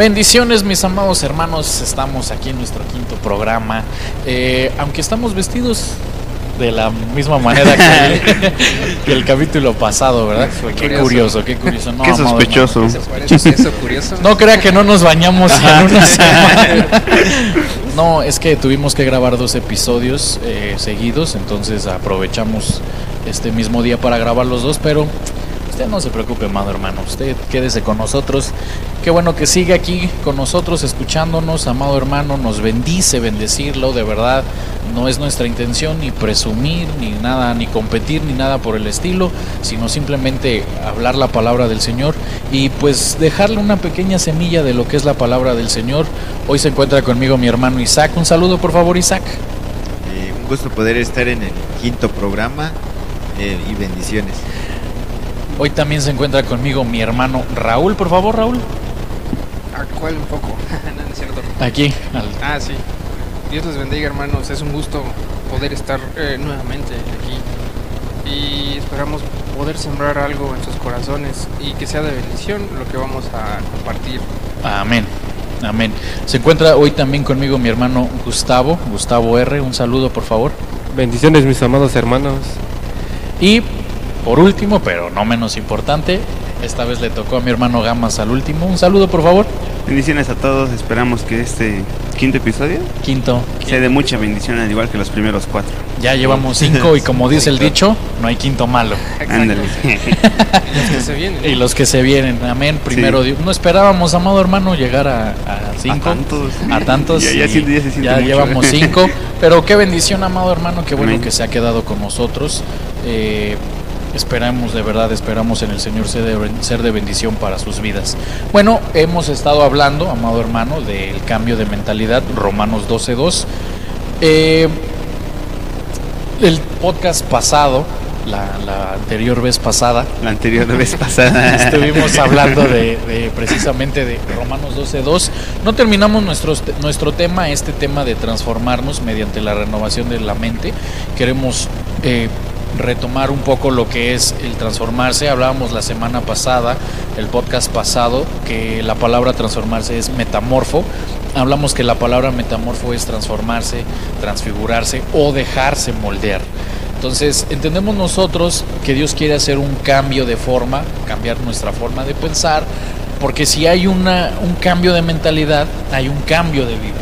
Bendiciones, mis amados hermanos. Estamos aquí en nuestro quinto programa. Eh, aunque estamos vestidos de la misma manera que, que el capítulo pasado, ¿verdad? Qué curioso, qué curioso. No, Qué sospechoso. No crea que no nos bañamos en una semana. No, es que tuvimos que grabar dos episodios eh, seguidos, entonces aprovechamos este mismo día para grabar los dos, pero no se preocupe, amado hermano, usted quédese con nosotros. Qué bueno que sigue aquí con nosotros, escuchándonos, amado hermano, nos bendice bendecirlo, de verdad. No es nuestra intención ni presumir, ni nada, ni competir, ni nada por el estilo, sino simplemente hablar la palabra del Señor y pues dejarle una pequeña semilla de lo que es la palabra del Señor. Hoy se encuentra conmigo mi hermano Isaac. Un saludo, por favor, Isaac. Eh, un gusto poder estar en el quinto programa eh, y bendiciones. Hoy también se encuentra conmigo mi hermano Raúl, por favor, Raúl. ¿A cuál un poco? no, no es cierto. Aquí, al- Ah, sí. Dios les bendiga, hermanos. Es un gusto poder estar eh, nuevamente aquí. Y esperamos poder sembrar algo en sus corazones y que sea de bendición lo que vamos a compartir. Amén. Amén. Se encuentra hoy también conmigo mi hermano Gustavo, Gustavo R. Un saludo, por favor. Bendiciones mis amados hermanos. Y por último, pero no menos importante, esta vez le tocó a mi hermano Gamas al último. Un saludo, por favor. Bendiciones a todos. Esperamos que este quinto episodio Quinto. sea de mucha bendición, al igual que los primeros cuatro. Ya llevamos cinco y como dice el dicho, no hay quinto malo. Ándale. Los que se vienen. Y los que se vienen, amén. Primero, Dios. no esperábamos, amado hermano, llegar a, a cinco. A tantos. A tantos. Ya- ya y siente- ya se siente ya mucho. llevamos cinco. Pero qué bendición, amado hermano, qué bueno Amén. que se ha quedado con nosotros. Eh, esperamos, de verdad, esperamos en el Señor ser de, ser de bendición para sus vidas. Bueno, hemos estado hablando, amado hermano, del cambio de mentalidad, Romanos 12.2. Eh, el podcast pasado, la, la anterior vez pasada, La anterior vez pasada. Estuvimos hablando de, de precisamente de Romanos 12.2. No terminamos nuestro, nuestro tema, este tema de transformarnos mediante la renovación de la mente. Queremos eh, retomar un poco lo que es el transformarse. Hablábamos la semana pasada, el podcast pasado, que la palabra transformarse es metamorfo. Hablamos que la palabra metamorfo es transformarse, transfigurarse o dejarse moldear. Entonces, entendemos nosotros que Dios quiere hacer un cambio de forma, cambiar nuestra forma de pensar, porque si hay una, un cambio de mentalidad, hay un cambio de vida.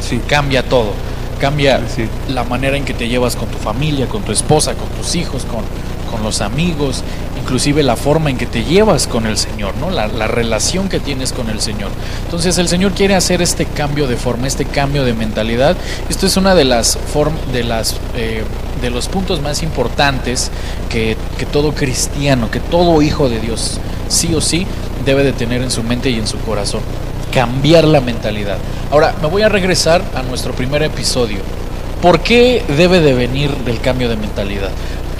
Sí. Cambia todo. Cambia Sí. la manera en que te llevas con tu familia, con tu esposa, con tus hijos, con, con los amigos, inclusive la forma en que te llevas con el Señor, ¿no? La, la relación que tienes con el Señor. Entonces el Señor quiere hacer este cambio de forma, este cambio de mentalidad. Esto es una de las form- de las eh, de los puntos más importantes que, que todo cristiano, que todo hijo de Dios, sí o sí, debe de tener en su mente y en su corazón. Cambiar la mentalidad. Ahora, me voy a regresar a nuestro primer episodio. ¿Por qué debe de venir del cambio de mentalidad?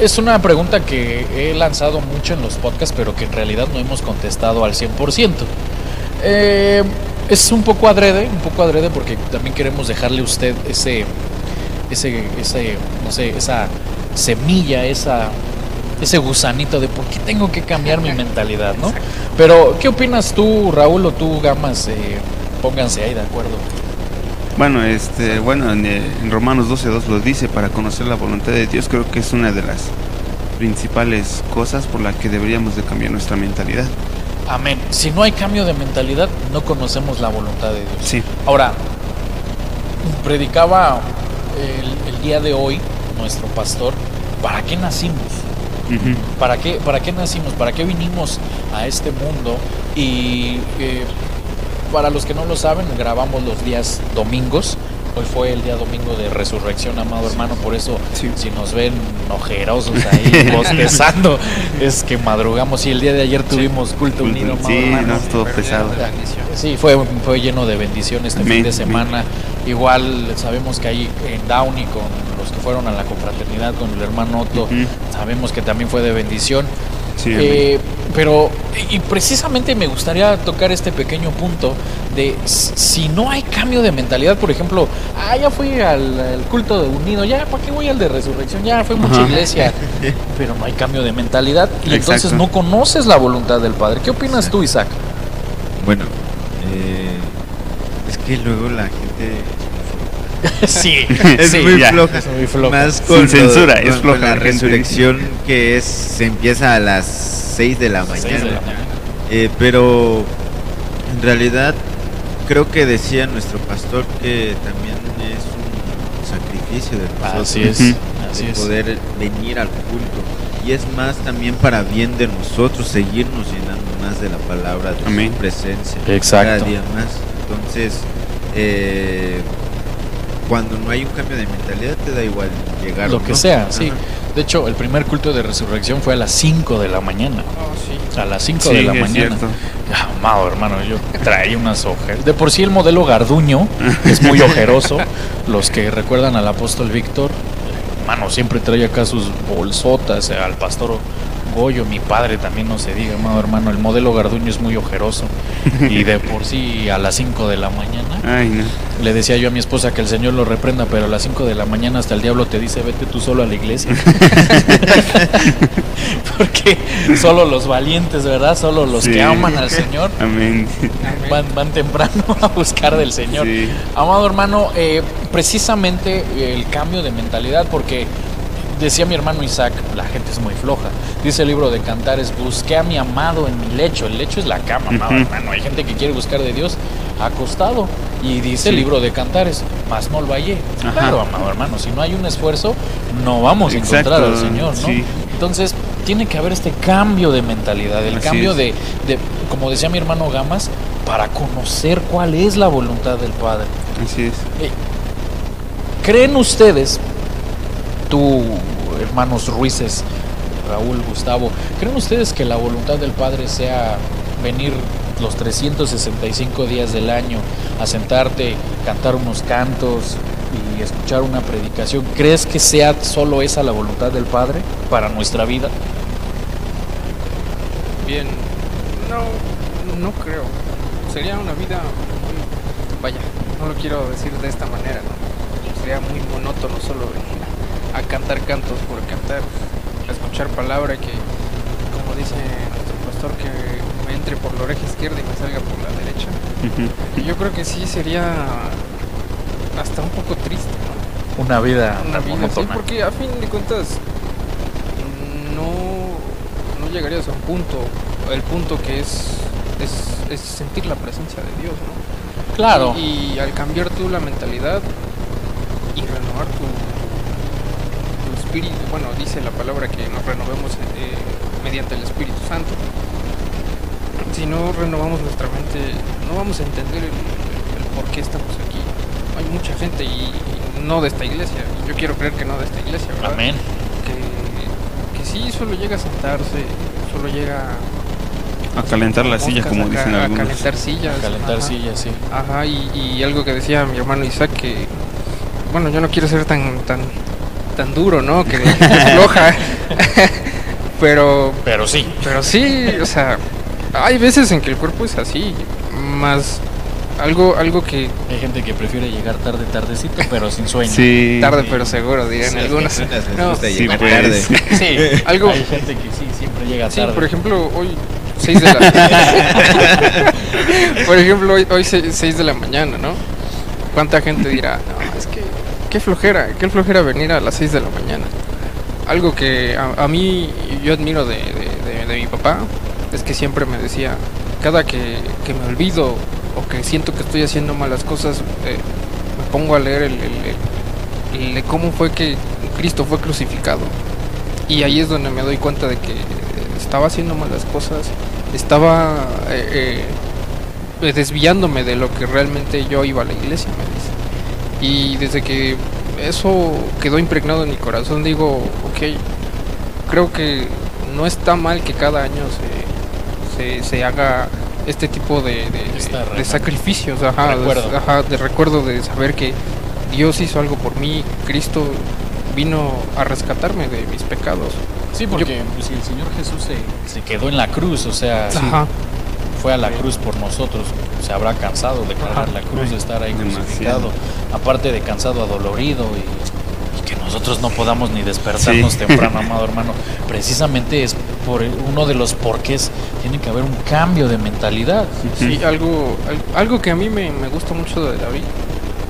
Es una pregunta que he lanzado mucho en los podcasts, pero que en realidad no hemos contestado al 100%. Eh, es un poco adrede, un poco adrede porque también queremos dejarle a usted ese, ese, ese, no sé, esa semilla, esa, ese gusanito de por qué tengo que cambiar mi mentalidad, ¿no? Pero, ¿qué opinas tú, Raúl, o tú, Gamas? Eh, pónganse ahí de acuerdo. Bueno, este, bueno, en, eh, en Romanos 12.2 lo dice, para conocer la voluntad de Dios creo que es una de las principales cosas por la que deberíamos de cambiar nuestra mentalidad. Amén. Si no hay cambio de mentalidad, no conocemos la voluntad de Dios. Sí. Ahora, predicaba el, el día de hoy nuestro pastor, ¿para qué nacimos? ¿Para qué, ¿Para qué nacimos? ¿Para qué vinimos a este mundo? Y eh, para los que no lo saben, grabamos los días domingos. Hoy fue el día domingo de resurrección, amado hermano. Por eso, Sí. si nos ven ojerosos ahí, bostezando, es que madrugamos. Y el día de ayer tuvimos culto unido, amado Sí, hermano. no, estuvo pesado. Sí, fue, fue lleno de bendición este fin de semana. Igual sabemos que ahí en Downey con fueron a la confraternidad con el hermano Otto, sabemos que también fue de bendición. Sí, Eh, pero, y precisamente me gustaría tocar este pequeño punto de si no hay cambio de mentalidad, por ejemplo, ah, ya fui al, al culto de unido, ya, ¿para qué voy al de resurrección? Ya fue mucha Ajá. iglesia, pero no hay cambio de mentalidad y entonces no conoces la voluntad del Padre. ¿Qué opinas tú, Isaac? Bueno, Eh, es que luego la gente sí, es sí, muy ya. floja. Es muy floja. Más Sin con lo- censura, es con floja, la la gente resurrección que es se empieza a las 6 de la mañana. Seis de la mañana. Eh, pero en realidad creo que decía nuestro pastor que también es un sacrificio de nosotros Así es, Ujú. así el es. poder venir al culto y es más también para bien de nosotros seguirnos llenando más de la palabra de Amén. su presencia Exacto. cada día más entonces eh, cuando no hay un cambio de mentalidad te da igual llegar Lo o que no. sea, sí. De hecho, el primer culto de resurrección fue a las 5 de la mañana. Oh, sí. A las 5 Sí, de la es mañana. Amado hermano, yo traía unas ojeras. De por sí el modelo Garduño es muy ojeroso. Los que recuerdan al apóstol Víctor, hermano, siempre trae acá sus bolsotas. eh, Al pastor Goyo, mi padre también no se diga, amado hermano. El modelo Garduño es muy ojeroso. Y de por sí a las 5 de la mañana. Ay, no. Le decía yo a mi esposa que el Señor lo reprenda, pero a las 5 de la mañana hasta el diablo te dice, vete tú solo a la iglesia. Porque solo los valientes, ¿verdad? Solo los Sí. que aman al Señor Amén. Van, van temprano a buscar del Señor. Sí. Amado hermano, eh, precisamente el cambio de mentalidad, porque decía mi hermano Isaac, la gente es muy floja. Dice el libro de Cantares, busqué a mi amado en mi lecho. El lecho es la cama, amado Ujú. hermano. Hay gente que quiere buscar de Dios acostado. Y dice el libro de Cantares, más no lo hallé. Ajá. Claro, amado hermano, si no hay un esfuerzo, no vamos a encontrar al Señor, ¿no? sí. Entonces, tiene que haber este cambio de mentalidad, el Así cambio de, de, como decía mi hermano Gamas, para conocer cuál es la voluntad del Padre. Así es. Eh, ¿Creen ustedes, tú, hermanos Ruices, Raúl, Gustavo, ¿creen ustedes que la voluntad del Padre sea venir los 365 días del año a sentarte, cantar unos cantos y escuchar una predicación? ¿Crees que sea solo esa la voluntad del Padre para nuestra vida? Bien, no, no creo. Sería una vida vaya, no lo quiero decir de esta manera, ¿no? Sería muy monótono solo a cantar cantos por cantar, a escuchar palabra que, como dice nuestro pastor, que me entre por la oreja izquierda y me salga por la derecha. Yo creo que sí sería hasta un poco triste, ¿no? Una vida una vida monótona. porque a fin de cuentas no, no llegarías a un punto, el punto que es, es, es sentir la presencia de Dios, ¿no? Claro. Y, y al cambiar tú la mentalidad y renovar tu espíritu, bueno, dice la palabra que nos renovemos eh, mediante el Espíritu Santo. Si no renovamos nuestra mente, no vamos a entender el, el por qué estamos aquí. Hay mucha gente y, y no de esta iglesia, yo quiero creer que no de esta iglesia, ¿verdad? Amén. Que, que sí, solo llega a sentarse, solo llega A calentar la silla, moscas, como a dicen a algunos. calentar sillas. Calentar ajá. sillas, sí. Ajá, y, y algo que decía mi hermano Isaac, que, bueno, yo no quiero ser tan tan tan duro, ¿no? Que floja. pero, Pero sí. pero sí, o sea, hay veces en que el cuerpo es así, más algo algo que Hay gente que prefiere llegar tarde, tardecito, pero sin sueño. Sí. tarde pero seguro, dirían Sí, les No, gusta Sí, llegar pues. tarde. Sí, Algo- Hay gente que sí, siempre llega Sí, tarde. por ejemplo, hoy 6 de la Por ejemplo, hoy, hoy 6 de la mañana, ¿no? ¿Cuánta gente dirá, no, qué flojera, qué flojera venir a las 6 de la mañana? Algo que a, mí yo admiro de, de- mi papá es que siempre me decía, cada que, que me olvido o que siento que estoy haciendo malas cosas, eh, me pongo a leer el, el- el- cómo fue que Cristo fue crucificado. Y ahí es donde me doy cuenta de que estaba haciendo malas cosas, estaba eh, eh, desviándome de lo que realmente yo iba a la iglesia, me. Y desde que eso quedó impregnado en mi corazón, digo, ok, creo que no está mal que cada año se, se, se haga este tipo de, de- sacrificios, ajá, de- recuerdo. ajá, de recuerdo de saber que Dios hizo algo por mí, Cristo vino a rescatarme de mis pecados. Sí, porque pues, si el Señor Jesús se, se quedó en la cruz, o sea, Ajá. Fue a la cruz por nosotros, se habrá cansado de cargar la cruz, de estar ahí Demasiado. crucificado, aparte de cansado, adolorido y, y que nosotros no podamos ni despertarnos Sí. temprano, amado hermano. Precisamente es por uno de los porqués tiene que haber un cambio de mentalidad. Sí, algo, al- algo que a mí me, me gusta mucho de David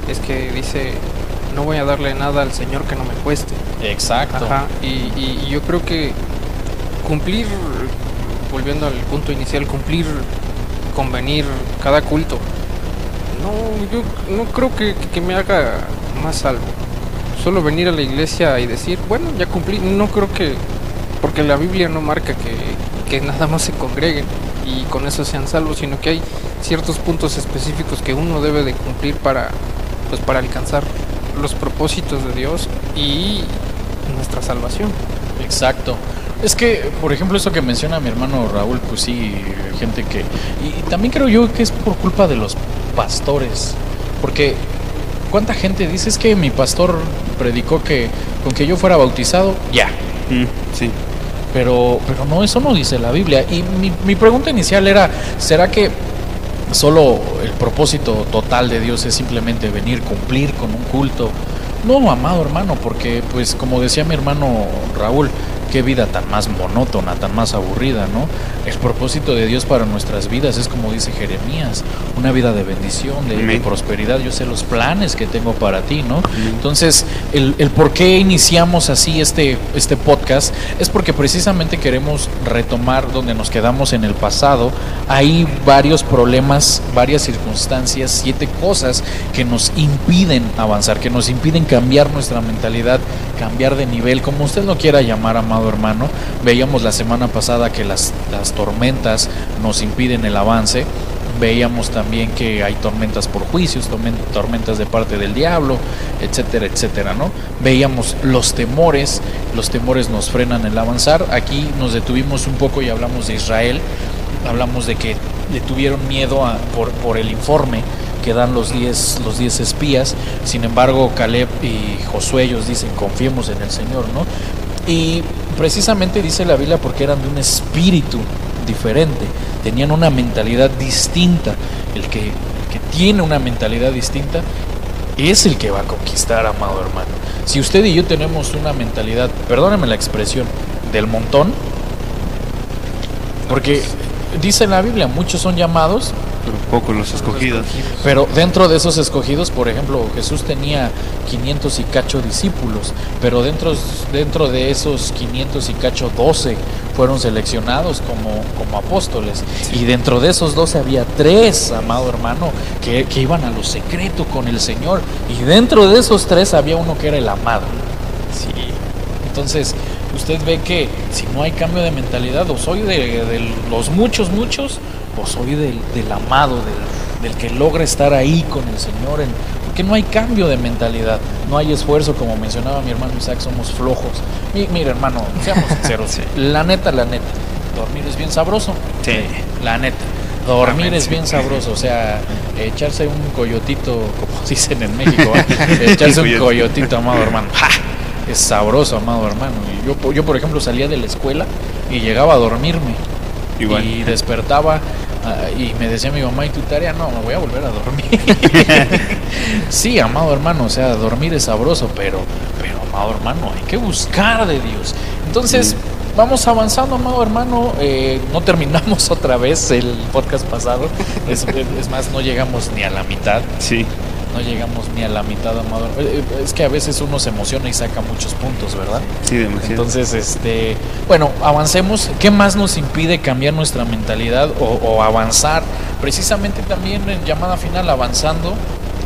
es que dice, no voy a darle nada al Señor que no me cueste. Exacto. Ajá, y, y- y yo creo que cumplir, volviendo al punto inicial, cumplir, convenir cada culto, no, yo no creo que, que- me haga más salvo. Solo venir a la iglesia y decir, bueno, ya cumplí, no creo que, porque la Biblia no marca que, que nada más se congreguen y con eso sean salvos, sino que hay ciertos puntos específicos que uno debe de cumplir para, pues, para alcanzar los propósitos de Dios y nuestra salvación. Exacto. Es que, por ejemplo, eso que menciona mi hermano Raúl, pues sí, gente que... Y también creo yo que es por culpa de los pastores. Porque, ¿cuánta gente dice es que mi pastor predicó que con que yo fuera bautizado, ya? Mm, sí. Pero, pero no, eso no dice la Biblia. Y mi, mi pregunta inicial era, ¿será que solo el propósito total de Dios es simplemente venir, cumplir con un culto? No, amado hermano, porque pues como decía mi hermano Raúl, qué vida tan más monótona, tan más aburrida, ¿no? El propósito de Dios para nuestras vidas es como dice Jeremías, una vida de bendición, de, prosperidad. Yo sé los planes que tengo para ti, ¿no? Entonces, el, el por qué iniciamos así este, este podcast es porque precisamente queremos retomar donde nos quedamos en el pasado. Hay varios problemas, varias circunstancias, siete cosas que nos impiden avanzar, que nos impiden cambiar nuestra mentalidad, cambiar de nivel, como usted lo quiera llamar, amado hermano. Veíamos la semana pasada que las, las tormentas nos impiden el avance. Veíamos también que hay tormentas por juicios, tormen- tormentas de parte del diablo, etcétera, etcétera, ¿no? Veíamos los temores, los temores nos frenan el avanzar. Aquí nos detuvimos un poco y hablamos de Israel, hablamos de que le tuvieron miedo por, el informe que dan los 10 los 10 espías. Sin embargo, Caleb y Josué ellos dicen, confiemos en el Señor, ¿no? Y precisamente dice la Biblia porque eran de un espíritu diferente, tenían una mentalidad distinta. El que, tiene una mentalidad distinta es el que va a conquistar, amado hermano. Si usted y yo tenemos una mentalidad, perdóname la expresión, del montón, porque dice la Biblia, muchos son llamados, Pero pocos los escogidos. pero dentro de esos escogidos, por ejemplo, Jesús tenía 500 y cacho discípulos, pero dentro, dentro de esos 500 y cacho 12 fueron seleccionados como, como apóstoles. Y dentro de esos 12 había tres, amado hermano, que, que iban a lo secreto con el Señor. Y dentro de esos tres había uno que era el amado. Sí. Entonces, usted ve que si no hay cambio de mentalidad, o soy de, de los muchos, muchos, o soy del, del amado, del, del que logra estar ahí con el Señor, en- porque no hay cambio de mentalidad, no hay esfuerzo, como mencionaba mi hermano Isaac, somos flojos. Mi- mira, hermano, seamos sinceros, la neta, la neta, dormir es bien sabroso. Sí. La neta. Dormir Amén, es sí. bien sabroso, o sea, echarse un coyotito, como dicen en México, ¿eh? echarse un coyotito, amado hermano. ¡Ja! Es sabroso, amado hermano. Y yo, yo, por ejemplo, salía de la escuela y llegaba a dormirme. Igual. Y despertaba ah, y me decía mi mamá, ¿y tu tarea? No, me voy a volver a dormir. sí, amado hermano, o sea, dormir es sabroso, pero, pero, amado hermano, hay que buscar de Dios. Entonces, vamos avanzando, amado hermano. eh, no terminamos otra vez el podcast pasado. Es, es más, no llegamos ni a la mitad. Sí. No llegamos ni a la mitad, amado. Eh, eh, Es que a veces uno se emociona y saca muchos puntos, ¿verdad? Sí, demasiado. Entonces, este, bueno, avancemos. ¿Qué más nos impide cambiar nuestra mentalidad o, o avanzar? Precisamente también en llamada final, avanzando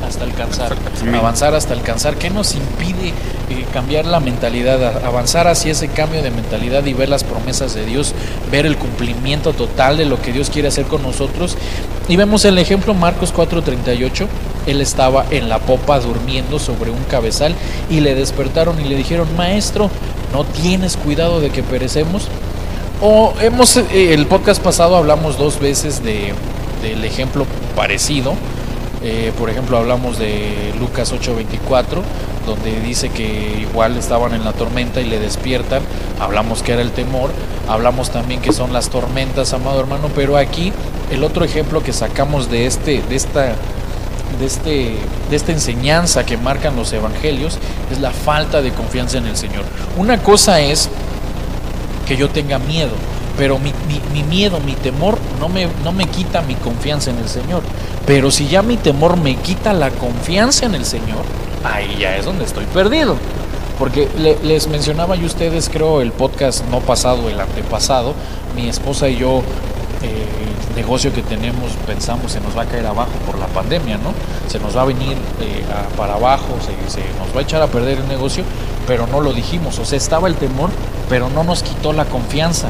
hasta alcanzar. Avanzar hasta alcanzar. ¿Qué nos impide eh, cambiar la mentalidad? Avanzar hacia ese cambio de mentalidad y ver las promesas de Dios, ver el cumplimiento total de lo que Dios quiere hacer con nosotros. Y vemos el ejemplo Marcos 4:38. Él estaba en la popa durmiendo sobre un cabezal y le despertaron y le dijeron, maestro, ¿no tienes cuidado de que perecemos? O hemos, eh, el podcast pasado hablamos dos veces de, del ejemplo parecido. Eh, por ejemplo, hablamos de Lucas 8:24, donde dice que igual estaban en la tormenta y le despiertan. Hablamos que era el temor. Hablamos también que son las tormentas, amado hermano. Pero aquí el otro ejemplo que sacamos de este, de esta, de este, de esta enseñanza que marcan los evangelios es la falta de confianza en el Señor. Una cosa es que yo tenga miedo. Pero mi, mi- mi miedo, mi temor no me, no me quita mi confianza en el Señor. Pero si ya mi temor me quita la confianza en el Señor, ahí ya es donde estoy perdido. Porque le- les mencionaba yo a ustedes, creo, el podcast no pasado, el antepasado, mi esposa y yo, eh, el negocio que tenemos, pensamos se nos va a caer abajo por la pandemia, ¿no? Se nos va a venir eh, para abajo, se, se nos va a echar a perder el negocio, pero no lo dijimos. O sea, estaba el temor, pero no nos quitó la confianza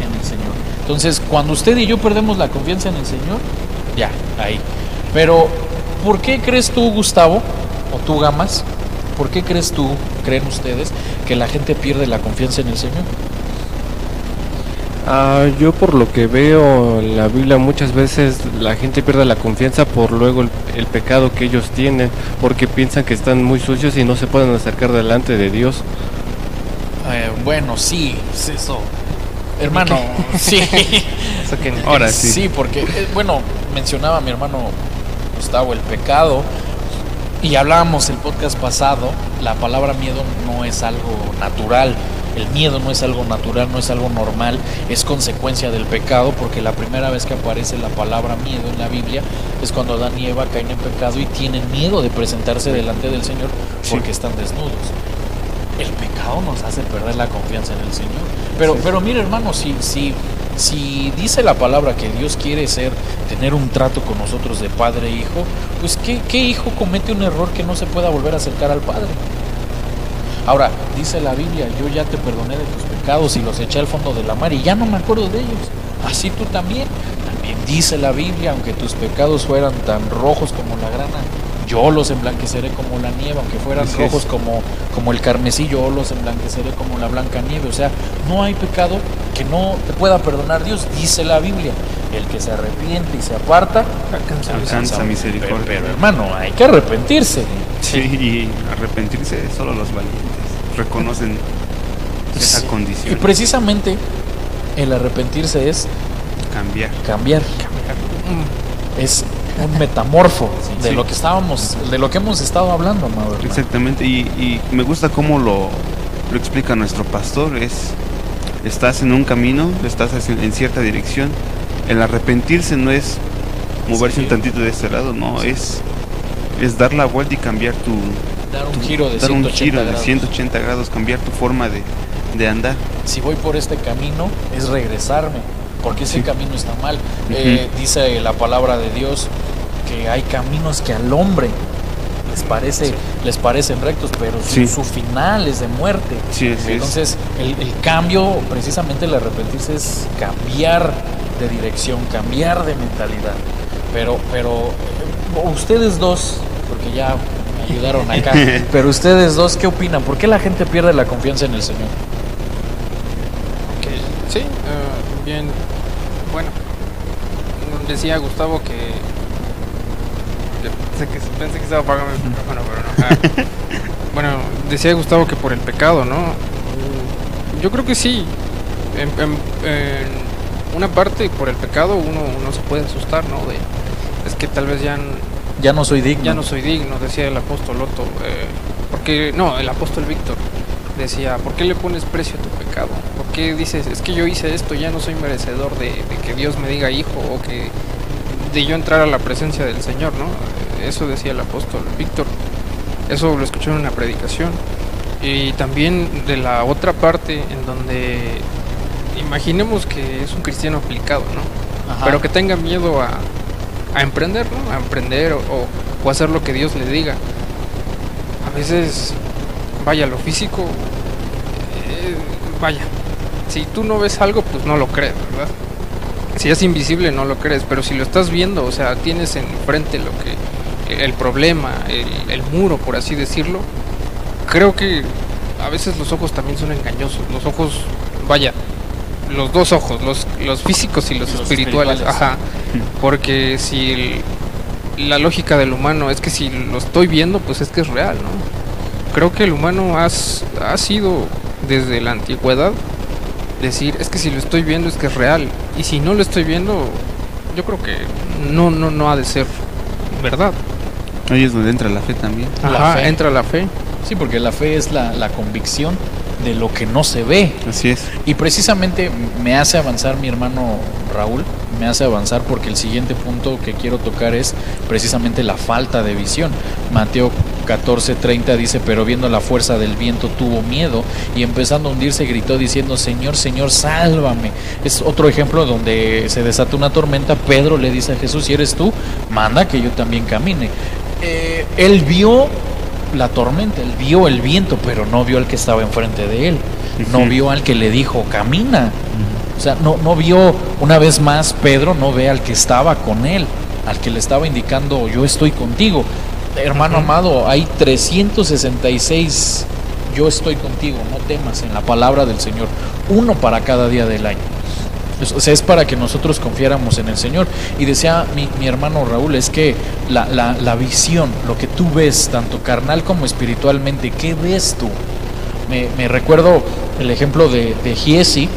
en el Señor. Entonces, cuando usted y yo perdemos la confianza en el Señor, ya, ahí. Pero, ¿por qué crees tú, Gustavo, o tú, Gamas, por qué crees tú, creen ustedes, que la gente pierde la confianza en el Señor? Ah, yo por lo que veo en la Biblia muchas veces la gente pierde la confianza por luego el, el pecado que ellos tienen, porque piensan que están muy sucios y no se pueden acercar delante de Dios. Eh, bueno, sí, es eso. Hermano, sí. Ahora sí. Sí, porque, eh, bueno, mencionaba mi hermano Gustavo el pecado y hablábamos el podcast pasado, la palabra miedo no es algo natural, el miedo no es algo natural, no es algo normal, es consecuencia del pecado porque la primera vez que aparece la palabra miedo en la Biblia es cuando Adán y Eva caen en pecado y tienen miedo de presentarse delante del Señor porque están desnudos. El pecado nos hace perder la confianza en el Señor. Pero, pero mire hermano, si, si, si dice la palabra que Dios quiere ser, tener un trato con nosotros de padre e hijo, pues ¿qué, qué hijo comete un error que no se pueda volver a acercar al Padre? Ahora, dice la Biblia, yo ya te perdoné de tus pecados y los eché al fondo de la mar y ya no me acuerdo de ellos. Así tú también. También dice la Biblia, aunque tus pecados fueran tan rojos como la grana, yo los emblanqueceré como la nieve, aunque fueran Así rojos es. como, como el carmesí, yo los emblanqueceré como la blanca nieve. O sea, no hay pecado que no te pueda perdonar Dios, dice la Biblia. El que se arrepiente y se aparta, Alcanza Alcanza misericordia. Pero, pero, hermano, hay que arrepentirse. Sí, y arrepentirse solo los valientes reconocen esa Sí. Y condición, precisamente el arrepentirse es cambiar. cambiar. Mm, Es un metamorfo de Sí. lo que estábamos, de lo que hemos estado hablando, amado. Exactamente, y, y me gusta cómo lo, lo explica nuestro pastor, es estás en un camino, estás en, en cierta dirección, el arrepentirse no es moverse Sí. un tantito de este lado, no, es, es dar la vuelta y cambiar tu, Dar un tu- giro de dar un 180 giro de grados. 180 grados, cambiar tu forma de, de andar. Si voy por este camino es regresarme, porque ese Sí. camino está mal. Eh, dice la palabra de Dios que hay caminos que al hombre les parece les parecen rectos, pero su, Sí. su final es de muerte. Sí. Entonces, el, el cambio, precisamente el arrepentirse es cambiar de dirección, cambiar de mentalidad. Pero, pero eh, ustedes dos, porque ya me ayudaron acá, pero ustedes dos, ¿qué opinan? ¿Por qué la gente pierde la confianza en el Señor? Sí, eh, bien. Bueno, decía Gustavo que. Pensé que, pensé que estaba apagando el micrófono, pero no. Ah. bueno, decía Gustavo que por el pecado, ¿no? Yo creo que sí. En, en- en una parte, por el pecado, uno, uno se puede asustar, ¿no? De, es que tal vez ya. Ya no soy digno. ya no soy digno, decía el apóstol Otto. eh, porque, no, el apóstol Víctor decía, ¿por qué le pones precio a tu pecado? ¿Por qué dices, es que yo hice esto, ya no soy merecedor de, de que Dios me diga hijo o que de yo entrar a la presencia del Señor, ¿no? Eso decía el apóstol Víctor. Eso lo escuché en una predicación. Y también de la otra parte en donde imaginemos que es un cristiano aplicado, ¿no? Ajá. pero que tenga miedo a, a emprender, ¿no? A emprender o, o- o hacer lo que Dios le diga. A veces, vaya, lo físico, eh, vaya, si tú no ves algo, pues no lo crees, ¿verdad? Si es invisible, no lo crees, pero si lo estás viendo, o sea, tienes enfrente lo que, el problema, el, el muro, por así decirlo, creo que a veces los ojos también son engañosos. Los ojos, vaya, los dos ojos, los, los físicos y los, espirituales. espirituales. Ajá. Porque si el- la lógica del humano es que si lo estoy viendo, pues es que es real, ¿no? Creo que el humano has- ha sido desde la antigüedad decir, es que si lo estoy viendo es que es real. Y si no lo estoy viendo, yo creo que no, no, no ha de ser verdad. Ahí es donde entra la fe también. La Ajá, fe. entra la fe. Sí, porque la fe es la, la convicción de lo que no se ve. Así es. Y precisamente me hace avanzar mi hermano Raúl, me hace avanzar porque el siguiente punto que quiero tocar es precisamente la falta de visión. Mateo 14:30 dice, pero viendo la fuerza del viento tuvo miedo y empezando a hundirse gritó diciendo, Señor, Señor, sálvame. Es otro ejemplo donde se desata una tormenta, Pedro le dice a Jesús, si eres tú, manda que yo también camine. Eh, él vio la tormenta, él vio el viento, pero no vio al que estaba enfrente de él, no vio al que le dijo, camina. O sea, no, no vio, una vez más, Pedro no ve al que estaba con él, al que le estaba indicando, yo estoy contigo. Hermano amado, hay 366, yo estoy contigo, no temas en la palabra del Señor, uno para cada día del año. Es- O sea, es para que nosotros confiáramos en el Señor. Y decía mi, mi hermano Raúl, es que la, la- la visión, lo que tú ves, tanto carnal como espiritualmente, ¿qué ves tú? Me, recuerdo el ejemplo de, de Giesi,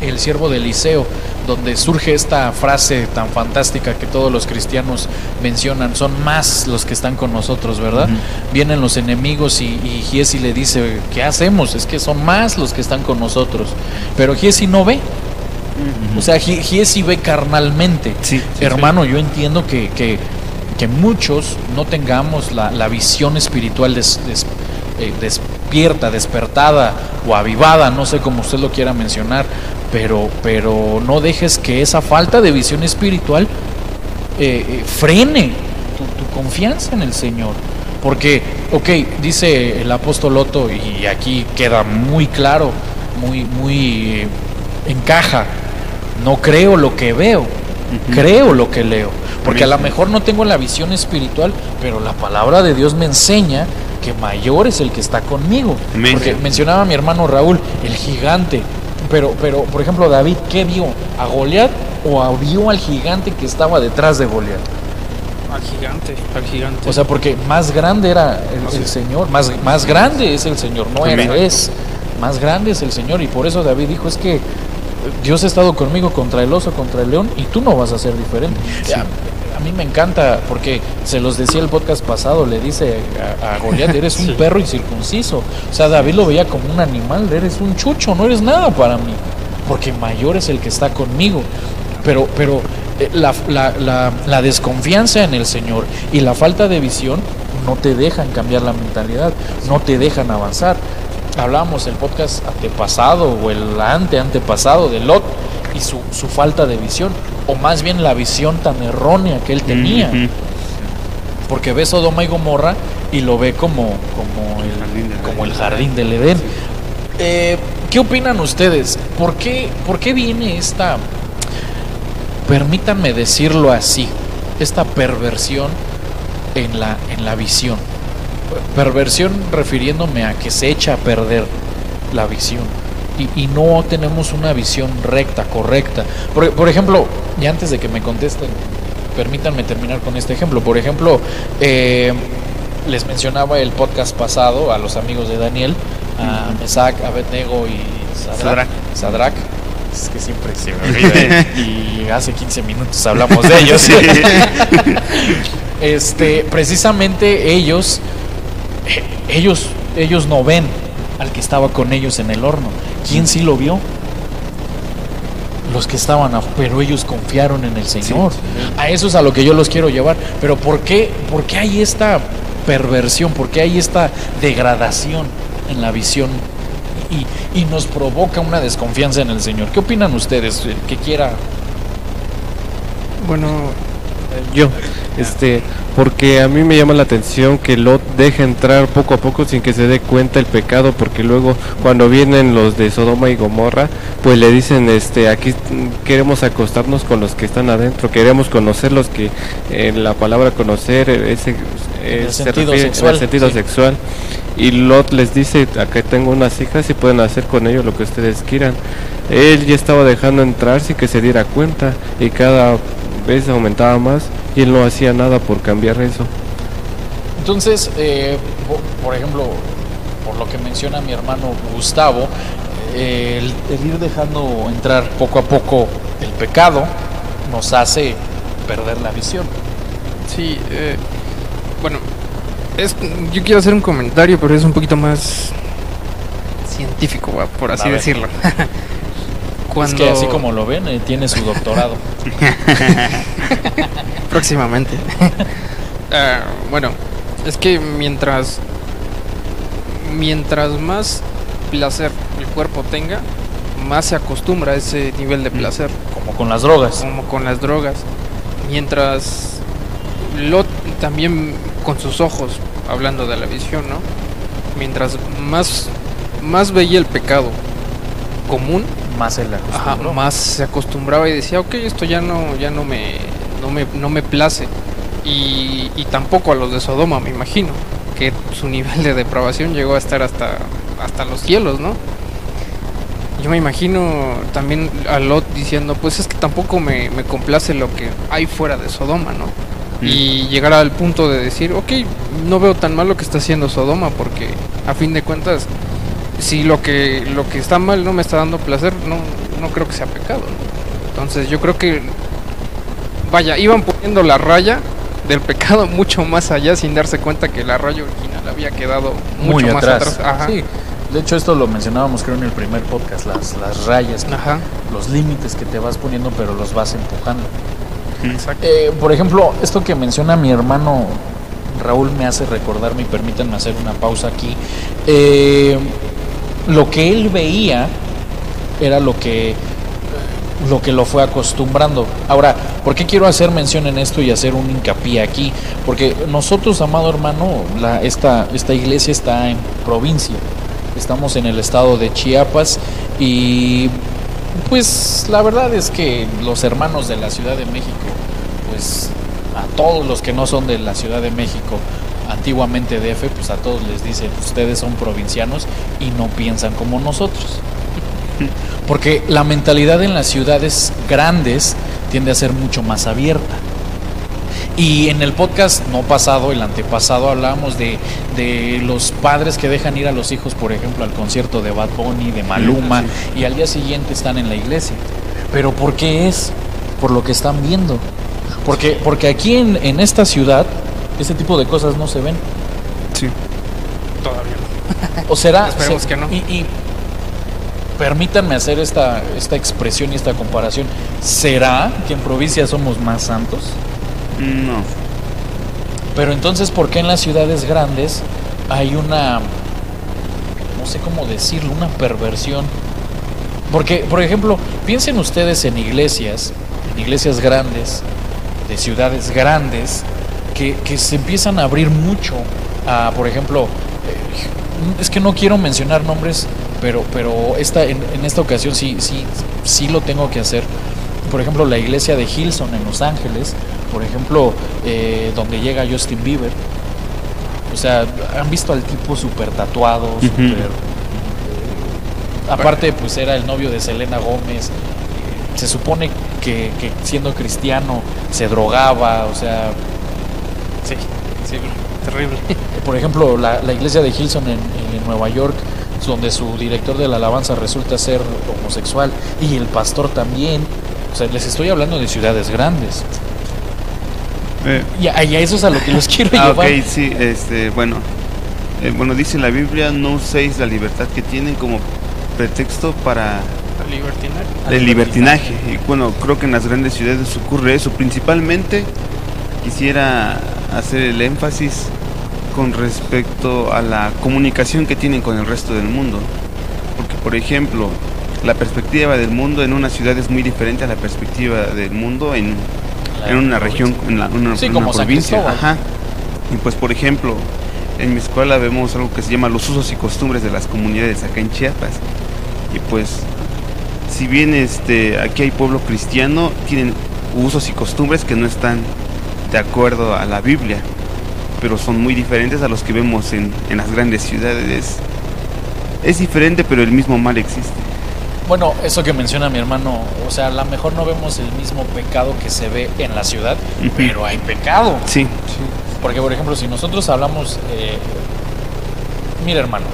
el siervo de Eliseo, donde surge esta frase tan fantástica que todos los cristianos mencionan, son más los que están con nosotros, ¿verdad? Vienen los enemigos y, y Giesi le dice, ¿qué hacemos? Es que son más los que están con nosotros. Pero Giesi no ve, o sea, Gi- Giesi ve carnalmente. Sí, sí, Hermano, yo entiendo que, que- que muchos no tengamos la, la visión espiritual des- des- eh, despierta, despertada o avivada, no sé cómo usted lo quiera mencionar, pero, pero no dejes que esa falta de visión espiritual eh, eh, frene tu, tu confianza en el Señor. Porque, ok, dice el apóstol Otto, y aquí queda muy claro, muy, muy eh, encaja, no creo lo que veo, creo lo que leo. Porque a lo mejor no tengo la visión espiritual, pero la palabra de Dios me enseña que mayor es el que está conmigo. Amén. Porque mencionaba mi hermano Raúl, el gigante. Pero, pero, por ejemplo, David, ¿qué vio? ¿A Goliat o a- vio al gigante que estaba detrás de Goliat? Al gigante, al gigante. O sea, porque más grande era el. Señor, más, más grande es el Señor, no era, es. Más grande es el Señor. Y por eso David dijo, es que Dios ha estado conmigo contra el oso, contra el león, y tú no vas a ser diferente. A, a mí me encanta, porque se los decía el podcast pasado, le dice a, a Goliat, eres un Sí. perro incircunciso. O sea, David lo veía como un animal, eres un chucho, no eres nada para mí, porque mayor es el que está conmigo. Pero, pero eh, la, la- la- la desconfianza en el Señor y la falta de visión no te dejan cambiar la mentalidad, no te dejan avanzar. Hablábamos el podcast antepasado o el ante antepasado de Lot y su, su falta de visión, o más bien la visión tan errónea que él tenía, porque ve Sodoma y Gomorra y lo ve como, como, El jardín el, del como el Edén. jardín del Edén. Eh, ¿Qué opinan ustedes? ¿Por qué, ¿Por qué viene esta, permítanme decirlo así, esta perversión en la, en la visión? Perversión refiriéndome a que se echa a perder la visión y, y no tenemos una visión recta, correcta. Por, por ejemplo, y antes de que me contesten, permítanme terminar con este ejemplo. Por ejemplo, eh, les mencionaba el podcast pasado a los amigos de Daniel, a Mesac, Abednego y. Sadrach. Es que siempre se me olvida. y hace 15 minutos hablamos de ellos. este, precisamente ellos, eh, ellos, ellos no ven al que estaba con ellos en el horno. ¿Quién sí lo vio? Los que estaban, pero ellos confiaron en el Señor. A eso es a lo que yo los quiero llevar. Pero ¿por qué, por qué hay esta perversión? ¿Por qué hay esta degradación en la visión? Y, y nos provoca una desconfianza en el Señor. ¿Qué opinan ustedes? El que quiera. bueno, Yo, este, porque a mí me llama la atención que Lot deja entrar poco a poco sin que se dé cuenta el pecado, porque luego cuando vienen los de Sodoma y Gomorra, pues le dicen, este, aquí queremos acostarnos con los que están adentro, queremos conocer los que en la palabra conocer eh, ese, eh, el se sentido refiere sexual, sentido sí. sexual. Y Lot les dice, acá tengo unas hijas y pueden hacer con ellos lo que ustedes quieran. Él ya estaba dejando entrar sin que se diera cuenta y cada vez aumentaba más y él no hacía nada por cambiar eso. Entonces, eh, po- por ejemplo, por lo que menciona mi hermano Gustavo, eh, el, el ir dejando entrar poco a poco el pecado nos hace perder la visión. sí, eh, bueno, es, yo quiero hacer un comentario, pero es un poquito más científico, por así A Es que así como lo ven, eh, tiene su doctorado. próximamente. Ah, bueno, es que mientras mientras más placer el cuerpo tenga, más se acostumbra a ese nivel de placer, como con las drogas. como con las drogas. Mientras Lot también con sus ojos, hablando de la visión, ¿no? Mientras más más veía el pecado común, Más el Ajá, acostumbró. más se acostumbraba y decía, ok, esto ya no, ya no me, no me, no me place. Y, y tampoco a los de Sodoma, me imagino, que su nivel de depravación llegó a estar hasta, hasta los cielos, ¿no? Yo me imagino también a Lot diciendo, pues es que tampoco me, me complace lo que hay fuera de Sodoma, ¿no? Y llegar al punto de decir, ok, no veo tan mal lo que está haciendo Sodoma, porque a fin de cuentas, si lo que, lo que está mal no me está dando placer, no, no creo que sea pecado. ¿no? Entonces yo creo que, vaya, iban poniendo la raya del pecado mucho más allá sin darse cuenta que la raya original había quedado mucho Muy más atrás. atrás. Ajá. Sí, de hecho esto lo mencionábamos creo en el primer podcast, las, las rayas, los límites que te vas poniendo pero los vas empujando. Exacto. Eh, por ejemplo, esto que menciona mi hermano Raúl me hace recordarme y permítanme hacer una pausa aquí. Eh, lo que él veía era lo que lo que lo fue acostumbrando. Ahora, ¿por qué quiero hacer mención en esto y hacer un hincapié aquí? Porque nosotros, amado hermano, la, esta, esta iglesia está en provincia. Estamos en el estado de Chiapas y pues la verdad es que los hermanos de la Ciudad de México, pues a todos los que no son de la Ciudad de México, antiguamente DF, pues a todos les dice, ustedes son provincianos y no piensan como nosotros. Porque la mentalidad en las ciudades grandes tiende a ser mucho más abierta. Y en el podcast no pasado, el antepasado, hablábamos de, de los padres que dejan ir a los hijos, por ejemplo, al concierto de Bad Bunny, de Maluma, y al día siguiente están en la iglesia. Pero ¿por qué es? Por lo que están viendo. Porque, porque aquí en, en esta ciudad, este tipo de cosas no se ven. Sí. Todavía no. O será. Esperemos se- que no. Y, y permítanme hacer esta, esta expresión y esta comparación. ¿Será que en provincia somos más santos? No. Pero entonces, ¿por qué en las ciudades grandes hay una, no sé cómo decirlo, una perversión? Porque, por ejemplo, piensen ustedes en iglesias, en iglesias grandes, de ciudades grandes, que, que se empiezan a abrir mucho a, por ejemplo, eh, es que no quiero mencionar nombres, pero, pero esta, en, en esta ocasión sí, sí, sí lo tengo que hacer. Por ejemplo, la iglesia de Hilson en Los Ángeles, por ejemplo, eh, donde llega Justin Bieber. O sea, han visto al tipo súper tatuado, súper... eh, aparte, pues era el novio de Selena Gómez. Se supone que, que siendo cristiano se drogaba, o sea, Sí, sí, terrible. por ejemplo, la, la iglesia de Hilson en, en Nueva York, donde su director de la alabanza resulta ser homosexual y el pastor también. O sea, les estoy hablando de ciudades grandes. Eh, Y a, y a eso es a lo que los quiero ah, llevar. ok, sí, este, bueno. Eh, bueno, dice la Biblia, no uséis la libertad que tienen como pretexto para Libertinaje. El libertinaje. Y bueno, creo que en las grandes ciudades ocurre eso. Principalmente quisiera hacer el énfasis con respecto a la comunicación que tienen con el resto del mundo. Porque, por ejemplo, la perspectiva del mundo en una ciudad es muy diferente a la perspectiva del mundo en, en una región, en la- una, Sí, como provincia. Ajá. Y pues, por ejemplo, en mi escuela vemos algo que se llama los usos y costumbres de las comunidades acá en Chiapas. Y pues, si bien este aquí hay pueblo cristiano, tienen usos y costumbres que no están de acuerdo a la Biblia, pero son muy diferentes a los que vemos en, en las grandes ciudades. Es diferente, pero el mismo mal existe. Bueno, eso que menciona mi hermano, o sea, a lo mejor no vemos el mismo pecado que se ve en la ciudad, pero hay pecado. Sí, Porque, por ejemplo, si nosotros hablamos, eh, mira hermano,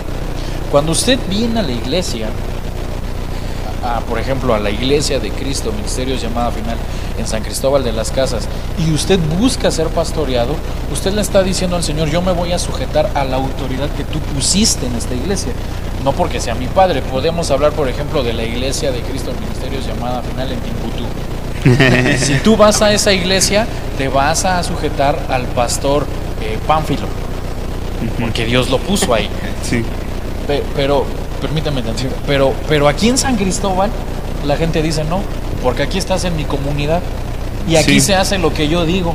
cuando usted viene a la iglesia, a, a, por ejemplo, a la iglesia de Cristo, Ministerios Llamada Final, en San Cristóbal de las Casas, y usted busca ser pastoreado, usted le está diciendo al Señor, yo me voy a sujetar a la autoridad que tú pusiste en esta iglesia. no porque sea mi padre. Podemos hablar, por ejemplo, de la iglesia de Cristo Ministerios llamada Final en Timbuktu. si tú vas a esa iglesia, te vas a sujetar al pastor eh, Pánfilo, porque Dios lo puso ahí. Sí. Pe- pero, permítame pero, pero aquí en San Cristóbal la gente dice no, porque aquí estás en mi comunidad y aquí Sí. se hace lo que yo digo,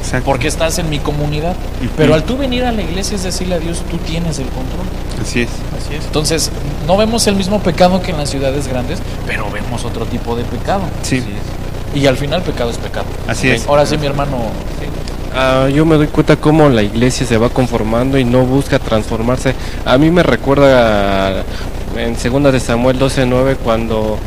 Exacto. porque estás en mi comunidad. Pero al tú venir a la iglesia es decirle a Dios, tú tienes el control. Así es. Así es. Entonces, no vemos el mismo pecado que en las ciudades grandes, pero vemos otro tipo de pecado. Sí. Y al final pecado es pecado. Así es. Ahora sí, mi hermano. Ah, yo me doy cuenta cómo la iglesia se va conformando y no busca transformarse. A mí me recuerda a- en 2 de Samuel 12:9 cuando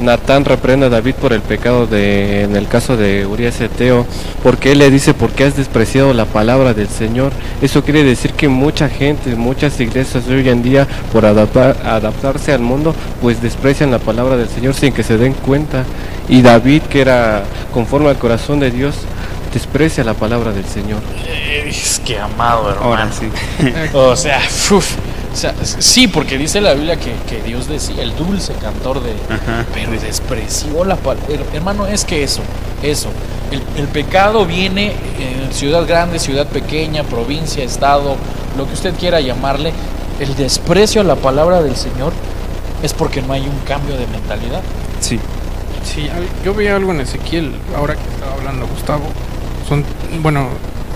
Natán reprende a David por el pecado de en el caso de Urias Eteo, porque él le dice porque has despreciado la palabra del Señor. Eso quiere decir que mucha gente, muchas iglesias de hoy en día por adaptar- adaptarse al mundo, pues desprecian la palabra del Señor sin que se den cuenta. Y David, que era conforme al corazón de Dios, desprecia la palabra del Señor. Es que amado, hermano. Ahora sí. O sea, uf, sea, sí, porque dice la Biblia que, que Dios decía, el dulce cantor de... Ajá. Pero despreció la palabra. Hermano, es que eso, eso. El, el pecado viene en ciudad grande, ciudad pequeña, provincia, estado, lo que usted quiera llamarle. El desprecio a la palabra del Señor es porque no hay un cambio de mentalidad. Sí. Sí, yo vi algo en Ezequiel, ahora que estaba hablando Gustavo. Son, bueno,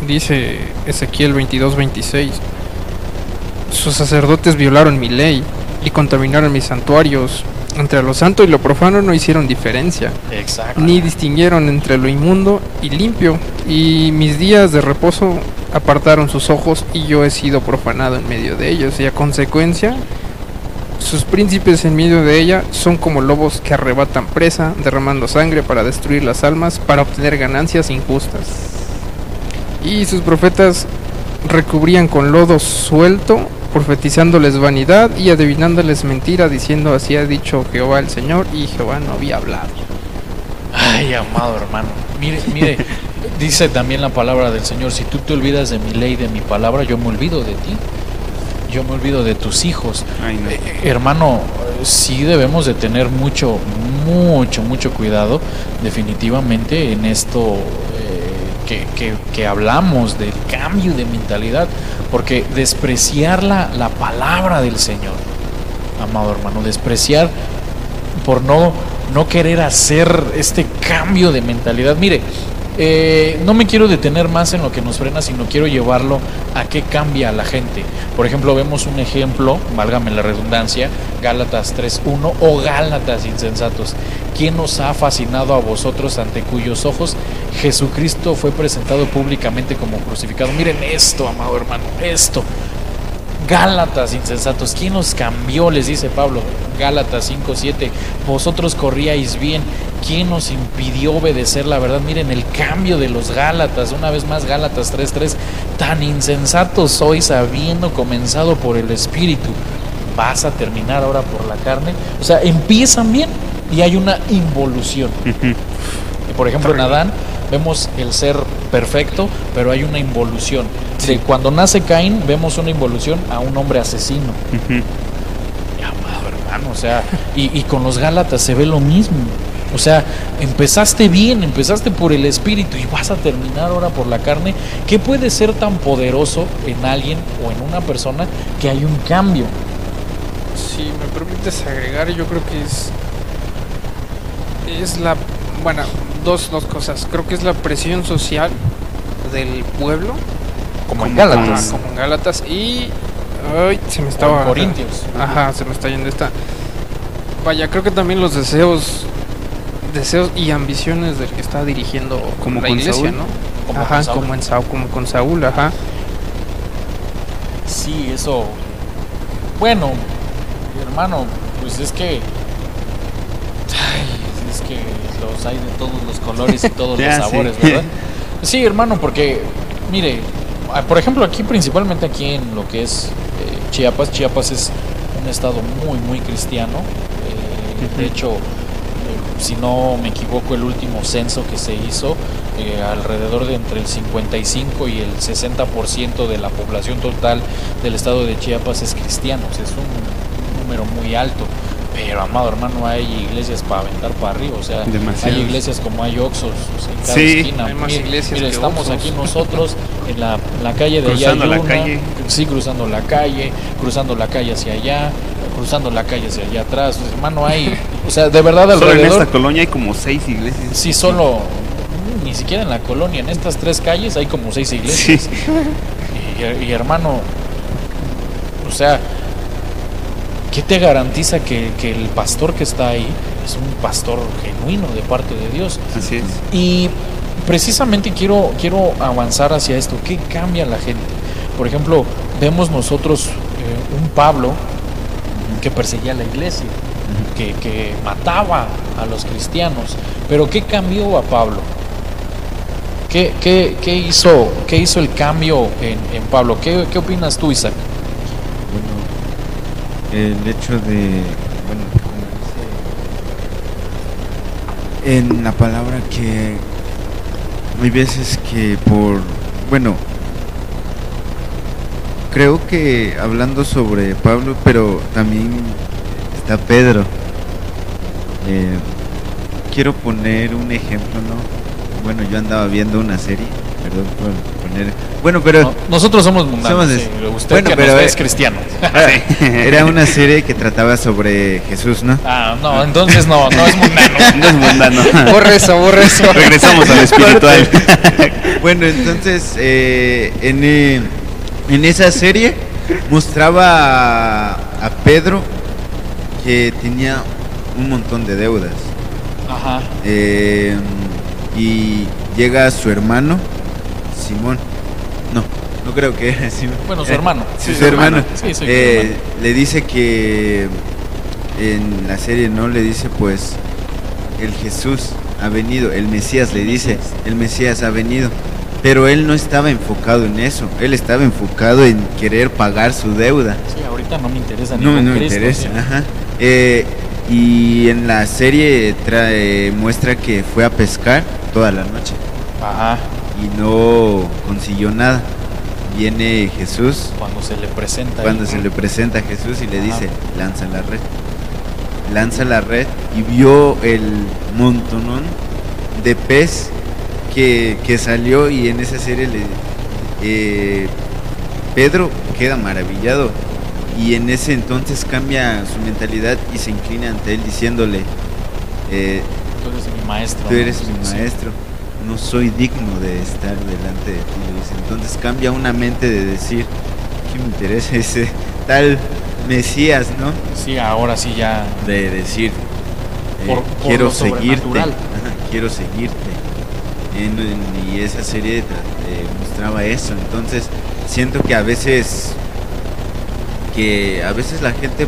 dice Ezequiel 22, 26. Sus sacerdotes violaron mi ley y contaminaron mis santuarios. Entre lo santo y lo profano no hicieron diferencia, Exacto. ni distinguieron entre lo inmundo y limpio. Y mis días de reposo apartaron sus ojos y yo he sido profanado en medio de ellos. Y a consecuencia, sus príncipes en medio de ella son como lobos que arrebatan presa, derramando sangre para destruir las almas, para obtener ganancias injustas. Y sus profetas recubrían con lodo suelto, profetizándoles vanidad y adivinándoles mentira, diciendo así ha dicho Jehová el Señor, y Jehová no había hablado. Ay, amado hermano. Mire, mire, dice también la palabra del Señor, si tú te olvidas de mi ley, de mi palabra, yo me olvido de ti. Yo me olvido de tus hijos. Ay, no. Eh, hermano, sí debemos de tener mucho, mucho, mucho cuidado definitivamente en esto que, que- hablamos del cambio de mentalidad, porque despreciar la, la palabra del Señor, amado hermano, despreciar por no, no querer hacer este cambio de mentalidad. Mire, eh, no me quiero detener más en lo que nos frena, sino quiero llevarlo a qué cambia a la gente. Por ejemplo, vemos un ejemplo, válgame la redundancia, Gálatas 3.1 o Gálatas insensatos. ¿Quién nos ha fascinado a vosotros ante cuyos ojos Jesucristo fue presentado públicamente como crucificado? Miren esto, amado hermano, esto. Gálatas insensatos, ¿quién los cambió? Les dice Pablo, Gálatas 5:7, vosotros corríais bien, ¿quién nos impidió obedecer la verdad? Miren el cambio de los Gálatas, una vez más Gálatas 3:3, tan insensatos sois habiendo comenzado por el Espíritu, vas a terminar ahora por la carne. O sea, empiezan bien y hay una involución. Por ejemplo, en Adán vemos el ser perfecto, pero hay una involución. De cuando nace Caín, vemos una involución a un hombre asesino. Amado hermano, o sea, y, y con los Gálatas se ve lo mismo. O sea, empezaste bien, empezaste por el espíritu y vas a terminar ahora por la carne. ¿Qué puede ser tan poderoso en alguien o en una persona que hay un cambio? Si me permites agregar, yo creo que es. Es la. Bueno, dos, dos cosas. Creo que es la presión social del pueblo. Como en Gálatas, como en Gálatas. Y. Ay, se me estaba. Corintios. Ajá, se me está yendo esta. Vaya, creo que también los deseos. Deseos y ambiciones del que está dirigiendo Como la con iglesia, Saúl. ¿no? Como ajá, con Saúl. como en Saúl, como con Saúl, ajá. Sí, eso. Bueno, hermano, pues es que. Ay, es que los hay de todos los colores y todos los sabores, ¿verdad? Sí, hermano, porque, mire, ah, por ejemplo, aquí, principalmente aquí en lo que es eh, Chiapas, Chiapas es un estado muy, muy cristiano. eh, De hecho, eh, si no me equivoco, el último censo que se hizo, alrededor de entre el 55 y el 60% de la población total del estado de Chiapas es cristiano. O sea, es un, número muy alto. Pero, amado hermano, hay iglesias para aventar para arriba. O sea, hay iglesias como hay Oxos o sea, en cada Sí. esquina. Hay más iglesias que estamos aquí nosotros en la, la calle de allá. Cruzando la calle. Sí, cruzando la calle, cruzando la calle hacia allá, cruzando la calle hacia allá atrás. Hermano, hay. O sea, de verdad Solo en alrededor. esta colonia hay como seis iglesias. Sí, solo. Ni siquiera en la colonia, en estas tres calles hay como seis iglesias. Sí. Y, y, hermano, o sea, ¿qué te garantiza que, que el pastor que está ahí es un pastor genuino de parte de Dios? Así es. Y precisamente quiero, quiero avanzar hacia esto. ¿Qué cambia la gente? Por ejemplo, vemos nosotros eh, un Pablo que perseguía a la iglesia, que, que mataba a los cristianos. Pero ¿qué cambió a Pablo? ¿Qué, qué, qué hizo, qué hizo el cambio en, en Pablo? ¿Qué, ¿Qué opinas tú, Isaac? El hecho de, bueno, como dice en la palabra que hay veces que por, bueno, creo que hablando sobre Pablo, pero también está Pedro. Eh, quiero poner un ejemplo, ¿no? Bueno, yo andaba viendo una serie, perdón por poner, bueno, pero No, nosotros somos mundanos. Somos sí, Usted Bueno, que pero, eh, es cristiano. era una serie que trataba sobre Jesús, ¿no? Ah, no, entonces no, no es mundano. No es mundano. Borre eso, borre eso. Regresamos al espiritual. Bueno, entonces eh, en, eh, en esa serie mostraba a, a Pedro que tenía un montón de deudas. Ajá. Eh, y llega su hermano, Simón. Creo que era Simón. Bueno, su Eh, hermano. Sí, Sí, su hermano. Sí, Eh. Le dice que en la serie, ¿no? Le dice pues el Jesús ha venido, el Mesías le dice, el Mesías ha venido. Pero él no estaba enfocado en eso, él estaba enfocado en querer pagar su deuda. Sí, ahorita no me interesa ni No, no me interesa. sí. Ajá. Eh, y en la serie trae, muestra que fue a pescar toda la noche Ajá. y no consiguió nada. Viene Jesús, Cuando se le presenta. cuando se le presenta a Jesús y le Ajá. dice, lanza la red. Lanza la red y vio el montonón de pez que, que salió y en esa serie le, eh, Pedro queda maravillado y en ese entonces cambia su mentalidad y se inclina ante él diciéndole, eh, Tú eres mi maestro. tú eres mi Sí. No soy digno de estar delante de ti. Entonces cambia una mente de decir, ¿qué me interesa ese tal Mesías, no? Sí, ahora sí ya. De decir, eh, Por- por quiero seguirte, ajá, quiero seguirte. En- en- y esa serie eh, mostraba eso. Entonces siento que a veces, que a veces la gente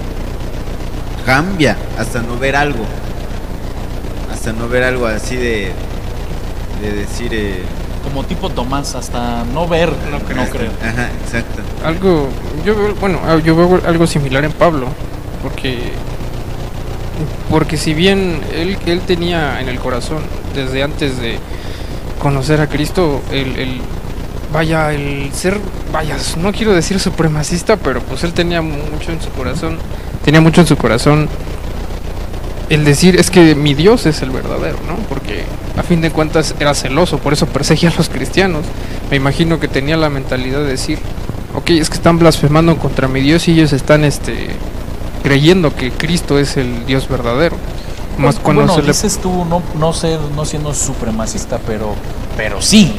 cambia hasta no ver algo hasta no ver algo así de de decir eh, Como tipo Tomás, hasta no ver, no, creo. hasta- ajá exacto. Algo, yo veo, bueno, ah, yo veo algo similar en Pablo, porque porque si bien él, él tenía en el corazón desde antes de conocer a Cristo el, el- vaya el ser vaya no quiero decir supremacista pero pues él tenía mucho en su corazón tenía mucho en su corazón el decir es que mi Dios es el verdadero no porque a fin de cuentas era celoso por eso perseguía a los cristianos me imagino que tenía la mentalidad de decir ok es que están blasfemando contra mi Dios y ellos están este creyendo que Cristo es el Dios verdadero más cuando bueno, se le dices tú no, no ser, no siendo supremacista, pero, pero sí,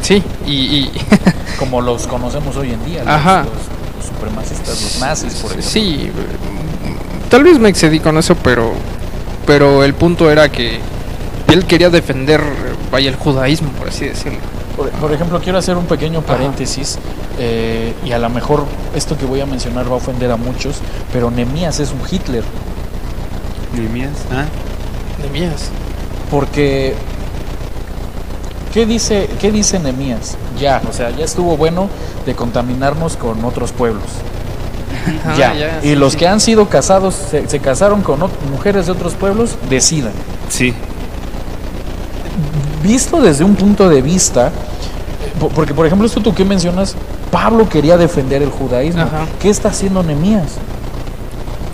sí y, y como los conocemos hoy en día, los- Ajá. Los, los supremacistas, los nazis, por ejemplo. Sí, tal vez me excedí con eso, pero pero el punto era que él quería defender, vaya, el judaísmo, por así decirlo. Por, por ejemplo, quiero hacer un pequeño paréntesis eh, y a lo mejor esto que voy a mencionar va a ofender a muchos, pero Nemías es un Hitler, Nehemías, ah, Nemías. porque ¿qué dice qué dice Nemías? Ya, o sea, ya estuvo bueno de contaminarnos con otros pueblos. Ah, ya. ya, y los sí. que han sido casados se, se casaron con mujeres de otros pueblos, decidan. sí, visto desde un punto de vista, po- porque por ejemplo esto tú que mencionas, Pablo quería defender el judaísmo. Ajá. ¿Qué está haciendo Nemías?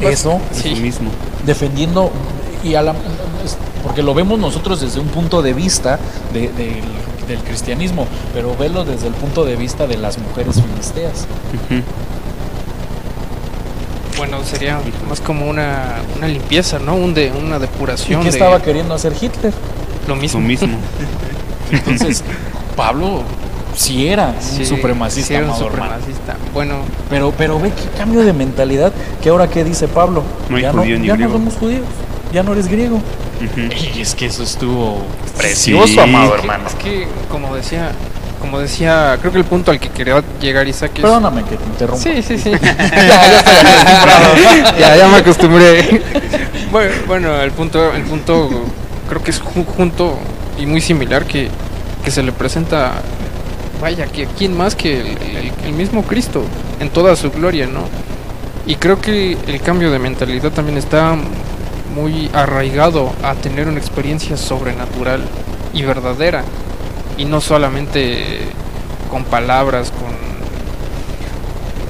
eso, Sí. Eso mismo. defendiendo y a la- porque lo vemos nosotros desde un punto de vista de- del, del cristianismo, pero velo desde el punto de vista de las mujeres filisteas. Ujú. Bueno, sería más como una, una limpieza, ¿no? Un de, una ¿Y depuración. qué de estaba queriendo hacer Hitler? Lo Lo mismo. mismo. Entonces, Pablo sí era Sí, un supremacista, sí era un supremacista. Bueno, Pero, pero ve qué cambio de mentalidad, que ahora qué dice Pablo, No hay ya, judío ni ya griego. no somos judíos, ya no eres griego. Y es que eso estuvo precioso, Sí. amado es que- hermano. es que, como decía, como decía, creo que el punto al que quería llegar Isaac es... Perdóname que te interrumpa. Sí, sí, sí. ya, ya, ya me acostumbré. bueno, bueno, el punto, el punto creo que es ju- junto y muy similar que, que se le presenta, vaya, que quién más que el, el- el mismo Cristo en toda su gloria, ¿no? Y creo que el cambio de mentalidad también está muy arraigado a tener una experiencia sobrenatural y verdadera y no solamente con palabras, con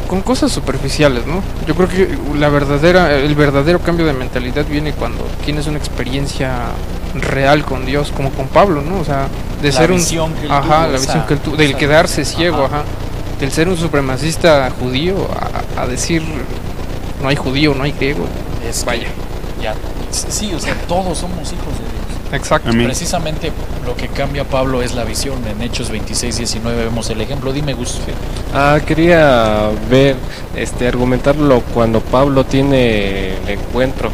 con cosas superficiales, ¿no? Yo creo que la verdadera, el verdadero cambio de mentalidad viene cuando tienes una experiencia real con Dios, como con Pablo, ¿no? O sea, de La ser un, visión que él ajá, tuvo, la visión que él tuvo, del quedarse ciego, ajá. ajá, del ser un supremacista judío a, a decir no hay judío, no hay griego, Es vaya, ya, sí, o sea, todos somos hijos de Dios. exacto. Amén. Precisamente lo que cambia a Pablo es la visión. En Hechos 26, 19 vemos el ejemplo. Dime, Gus. Ah, quería ver, este, argumentarlo cuando Pablo tiene el encuentro.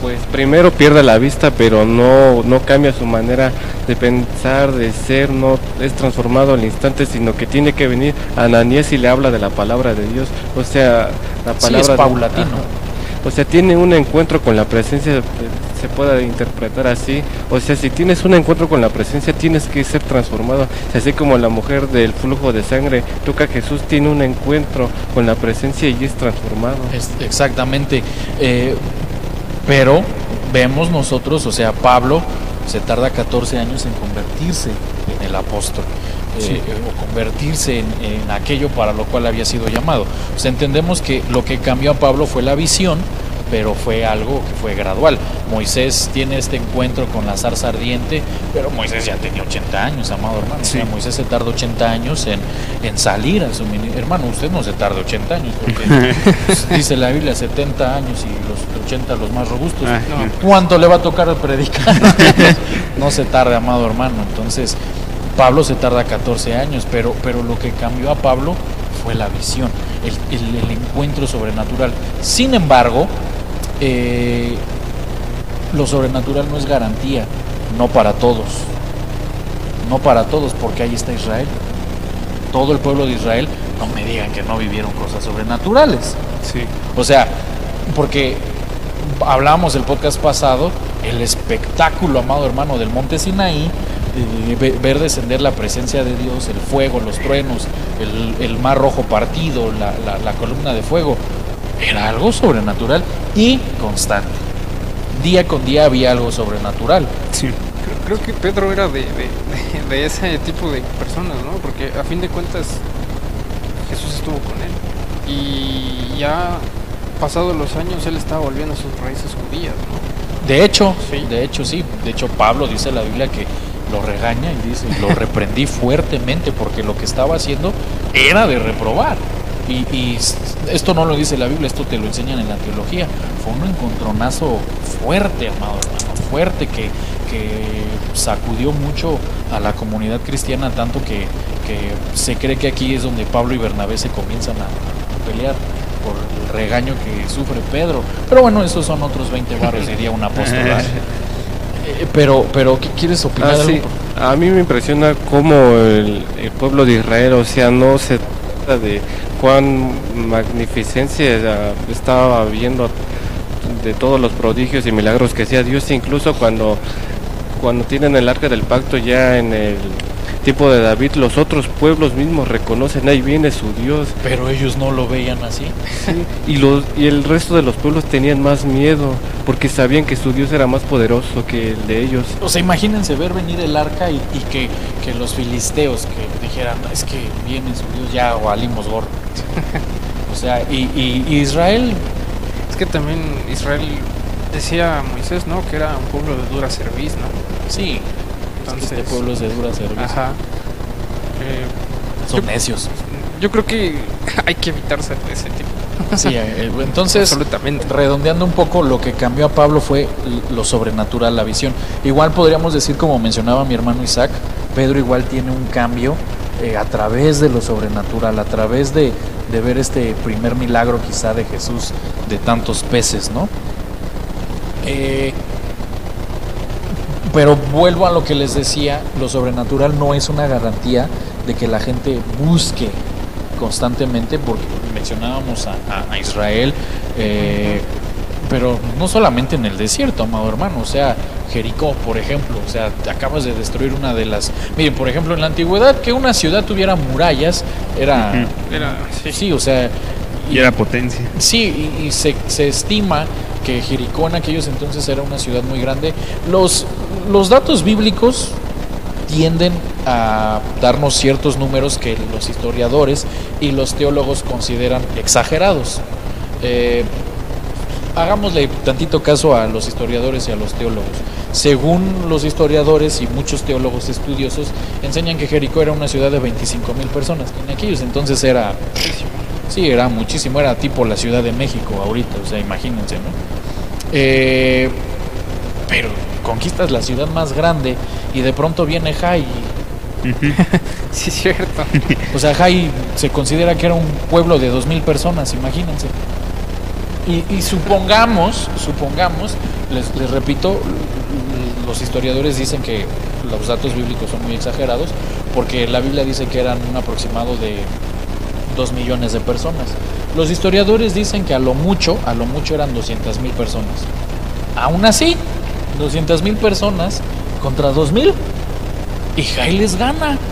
Pues primero pierde la vista, pero no, no cambia su manera de pensar, de ser, no es transformado al instante, sino que tiene que venir a Ananías y le habla de la palabra de Dios. O sea, la Sí, palabra es de- paulatino. O sea, tiene un encuentro con la presencia, eh, se puede interpretar así. O sea, si tienes un encuentro con la presencia, tienes que ser transformado. O sea, así como la mujer del flujo de sangre, toca Jesús tiene un encuentro con la presencia y es transformado. Es- exactamente. Eh, pero vemos nosotros, o sea, Pablo se tarda 14 años en convertirse en el apóstol. eh, Sí. eh, o convertirse en, en aquello para lo cual había sido llamado. O sea, entendemos que lo que cambió a Pablo fue la visión, pero fue algo que fue gradual. Moisés tiene este encuentro con la zarza ardiente, pero Moisés ya tenía 80 años, amado hermano. O sea, Sí. Moisés se tarda 80 años en, en salir a su Hermano, usted no se tarda 80 años, porque pues, dice la Biblia 70 años y los 80 los más robustos. Ah, No. ¿Cuánto le va a tocar predicar? no se tarde, amado hermano. Entonces, Pablo se tarda 14 años, pero, pero lo que cambió a Pablo fue la visión, el, el- el encuentro sobrenatural. Sin embargo, eh, lo sobrenatural no es garantía, no para todos. No para todos, porque ahí está Israel. Todo el pueblo de Israel, no me digan que no vivieron cosas sobrenaturales. Sí. O sea, porque hablábamos el podcast pasado, el espectáculo, amado hermano, del monte Sinaí, eh, ve- ver descender la presencia de Dios, el fuego, los truenos, el, el mar rojo partido, la, la- la columna de fuego, era algo sobrenatural y constante. Día con día había algo sobrenatural. Sí. Creo, creo que Pedro era de, de- de- de ese tipo de personas, ¿no? Porque a fin de cuentas Jesús estuvo con él. Y ya pasados los años él estaba volviendo a sus raíces judías, ¿no? De hecho, Sí. de hecho sí, de hecho Pablo dice en la Biblia que lo regaña y dice, lo reprendí fuertemente porque lo que estaba haciendo era de reprobar. Y, y esto no lo dice la Biblia, esto te lo enseñan en la teología. Fue un encontronazo fuerte, amado hermano, fuerte que, que sacudió mucho a la comunidad cristiana, tanto que, que se cree que aquí es donde Pablo y Bernabé se comienzan a, a pelear por el regaño que sufre Pedro. Pero bueno, esos son otros 20 barrios, diría un apóstol. Eh, pero, pero, ¿qué quieres opinar? Ah, sí. A mí me impresiona cómo el, el pueblo de Israel, o sea, no se de cuán magnificencia estaba viendo de todos los prodigios y milagros que hacía Dios, incluso cuando, cuando tienen el arca del pacto ya en el tiempo de David, los otros pueblos mismos reconocen, ahí viene su Dios, Pero ellos no lo veían así. y, los, y el resto de los pueblos tenían más miedo, porque sabían que su Dios era más poderoso que el de ellos. O sea, imagínense ver venir el arca y, y que, que los filisteos que dijeran, es que viene su Dios, ya valimos gorro. o sea, y, y- y Israel, que también Israel decía Moisés, ¿no? Que era un pueblo de dura cerviz, ¿no? Sí, Entonces, este pueblo es de dura cerveza. Ajá. Eh, Son necios. yo creo que hay que evitarse de ese tipo. Sí, eh, entonces, Absolutamente. redondeando un poco, lo que cambió a Pablo fue lo sobrenatural, la visión. Igual podríamos decir, como mencionaba mi hermano Isaac, Pedro igual tiene un cambio eh, a través de lo sobrenatural, a través de, de ver este primer milagro quizá de Jesús de tantos peces, ¿no? Eh, pero vuelvo a lo que les decía, lo sobrenatural no es una garantía de que la gente busque constantemente, porque mencionábamos a, a- a Israel, eh, pero no solamente en el desierto, amado hermano, o sea, Jericó, por ejemplo, o sea, te acabas de destruir una de las... Miren, por ejemplo, en la antigüedad que una ciudad tuviera murallas era... Era, sí. Sí, o sea... Y era potencia. Sí, y, y se, se estima que Jericó en aquellos entonces era una ciudad muy grande. Los, los datos bíblicos tienden a darnos ciertos números que los historiadores y los teólogos consideran exagerados. Eh, hagámosle tantito caso a los historiadores y a los teólogos. Según los historiadores y muchos teólogos estudiosos, enseñan que Jericó era una ciudad de 25 mil personas. En aquellos entonces era Sí, era muchísimo, era tipo la Ciudad de México ahorita, o sea, imagínense, ¿no? Eh, pero conquistas la ciudad más grande y de pronto viene Jai. Sí, es cierto. O sea, Jai se considera que era un pueblo de dos mil personas, imagínense. Y, y supongamos, supongamos, les, les repito, los historiadores dicen que los datos bíblicos son muy exagerados, porque la Biblia dice que eran un aproximado de dos millones de personas. Los historiadores dicen que a lo mucho, a lo mucho eran 200 mil personas. Aún así, 200 mil personas contra 2 mil y Jai les gana.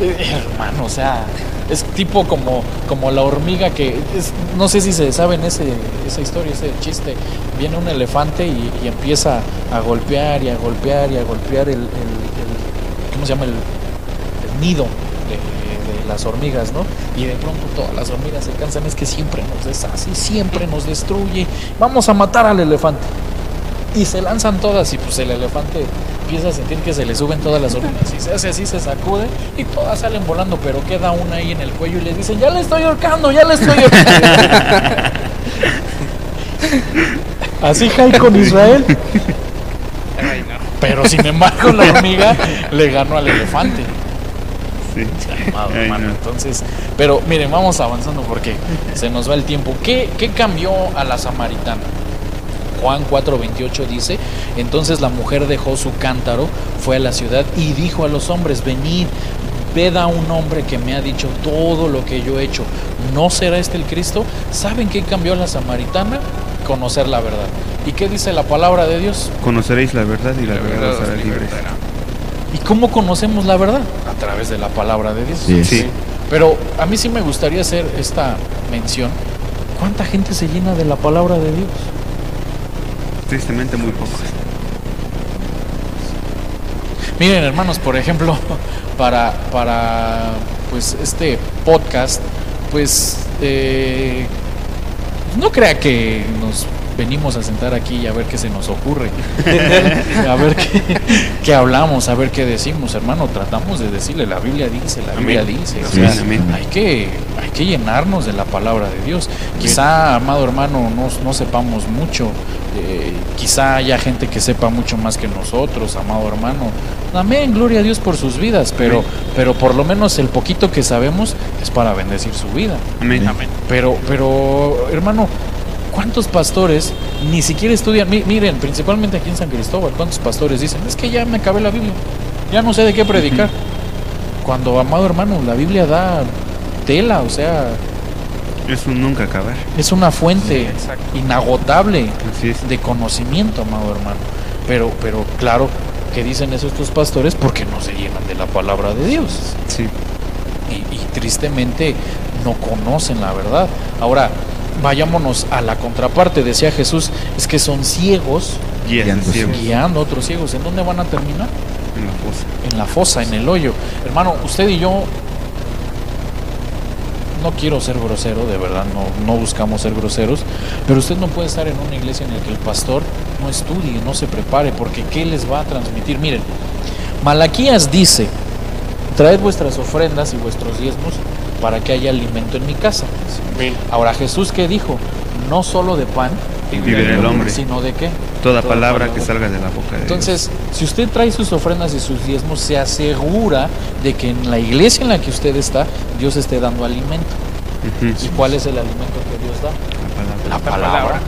Hermano, o sea, es tipo como, como la hormiga que, es- no sé si se saben ese, esa historia, ese chiste, viene un elefante y, y empieza a golpear y a golpear y a golpear el, el- el- ¿cómo se llama? El, el nido de, las hormigas, ¿no? Y de pronto todas las hormigas se cansan, es que siempre nos deshace, siempre nos destruye, vamos a matar al elefante. Y se lanzan todas y pues el elefante empieza a sentir que se le suben todas las hormigas y se hace así, se sacude y todas salen volando, pero queda una ahí en el cuello y le dicen, ya le estoy ahorcando, ya le estoy ahorcando. así Jai con Israel, pero sin embargo la hormiga le ganó al elefante. Sí. Amado Ay, hermano, no. entonces, pero miren, vamos avanzando porque se nos va el tiempo. ¿Qué, qué cambió a la samaritana? Juan 4:28 dice, entonces la mujer dejó su cántaro, fue a la ciudad y dijo a los hombres, venid, ved a un hombre que me ha dicho todo lo que yo he hecho, ¿no será este el Cristo? ¿Saben qué cambió a la samaritana? Conocer la verdad. ¿Y qué dice la palabra de Dios? Conoceréis la verdad y la, verdad verdad os hará libres. ¿Y cómo conocemos la verdad? A través de la palabra de Dios. Sí. Sí. Pero a mí sí me gustaría hacer esta mención. ¿Cuánta gente se llena de la palabra de Dios? Tristemente muy pocos. Miren, hermanos, por ejemplo, para, para pues este podcast, pues eh, no crea que nos venimos a sentar aquí y a ver qué se nos ocurre, a ver qué, qué hablamos, a ver qué decimos, hermano, tratamos de decirle, la Biblia dice, la Biblia dice, o sea, hay que, hay que llenarnos de la palabra de Dios. Quizá, amado hermano, no, no sepamos mucho, eh, quizá haya gente que sepa mucho más que nosotros, amado hermano. Amén, gloria a Dios por sus vidas, pero, Amén. pero por lo menos el poquito que sabemos es para bendecir su vida. Amén. Amén. Pero, pero, hermano, ¿cuántos pastores ni siquiera estudian? Mi- miren, principalmente aquí en San Cristóbal, ¿cuántos pastores dicen? Es que ya me acabé la Biblia, ya no sé de qué predicar. Cuando, amado hermano, la Biblia da tela, o sea, Es un nunca acabar. es una fuente inagotable de conocimiento, amado hermano. Pero, pero claro, que dicen eso estos pastores porque no se llenan de la palabra de Dios Sí. y, y tristemente no conocen la verdad. Ahora, vayámonos a la contraparte, decía Jesús, es que son ciegos guiando a otros ciegos. ¿En dónde van a terminar? en la fosa. En la fosa, en el hoyo. Hermano, usted y yo no quiero ser grosero, de verdad, no, no buscamos ser groseros, pero usted no puede estar en una iglesia en la que el pastor no estudie, no se prepare, porque ¿qué les va a transmitir? Miren, Malaquías dice, traed vuestras ofrendas y vuestros diezmos para que haya alimento en mi casa. Ahora Jesús qué dijo, no solo de pan Vive el hombre. sino de qué? Toda palabra que salga de la boca de Dios. Entonces, si usted trae sus ofrendas y sus diezmos, se asegura de que en la iglesia en la que usted está, Dios esté dando alimento. ¿Y cuál es el alimento que Dios da? la palabra. La palabra.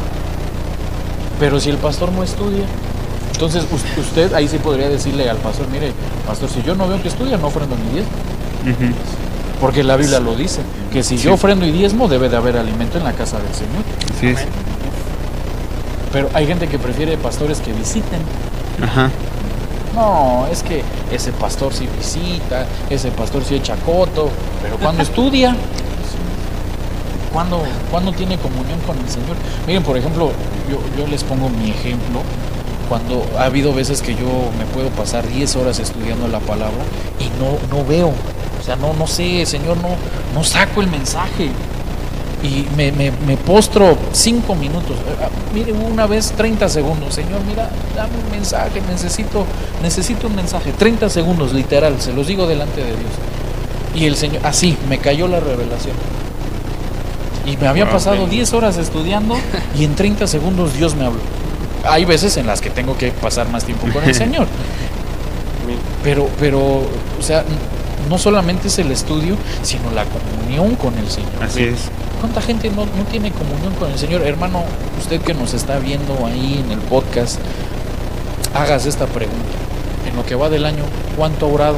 Pero si el pastor no estudia, entonces us- usted ahí sí podría decirle al pastor, mire, pastor, si yo no veo que estudia, no ofrendo ni diezmo. Porque la Biblia lo dice, que si Sí. yo ofrendo y diezmo, debe de haber alimento en la casa del Señor. Es. Pero hay gente que prefiere pastores que visiten. Ajá. No, es que ese pastor sí visita, ese pastor sí echa coto, pero cuando estudia, cuando cuando tiene comunión con el Señor. Miren, por ejemplo, yo, yo les pongo mi ejemplo. Cuando ha habido veces que yo me puedo pasar 10 horas estudiando la palabra y no, no veo, o sea, no, no sé, Señor, no, no saco el mensaje. Y me, me, me postro 5 minutos. Eh, ah, Mire, una vez 30 segundos. Señor, mira, dame un mensaje, necesito, necesito un mensaje. 30 segundos, literal, se los digo delante de Dios. Y el Señor, así, me cayó la revelación. Y me había pasado ok. 10 horas estudiando y en 30 segundos Dios me habló. Hay veces en las que tengo que pasar más tiempo con el Señor. Pero, pero, o sea, no solamente es el estudio, sino la comunión con el Señor. Así es. ¿Cuánta gente no, no tiene comunión con el Señor? Hermano, usted que nos está viendo ahí en el podcast, hagas esta pregunta. En lo que va del año, ¿cuánto ha orado?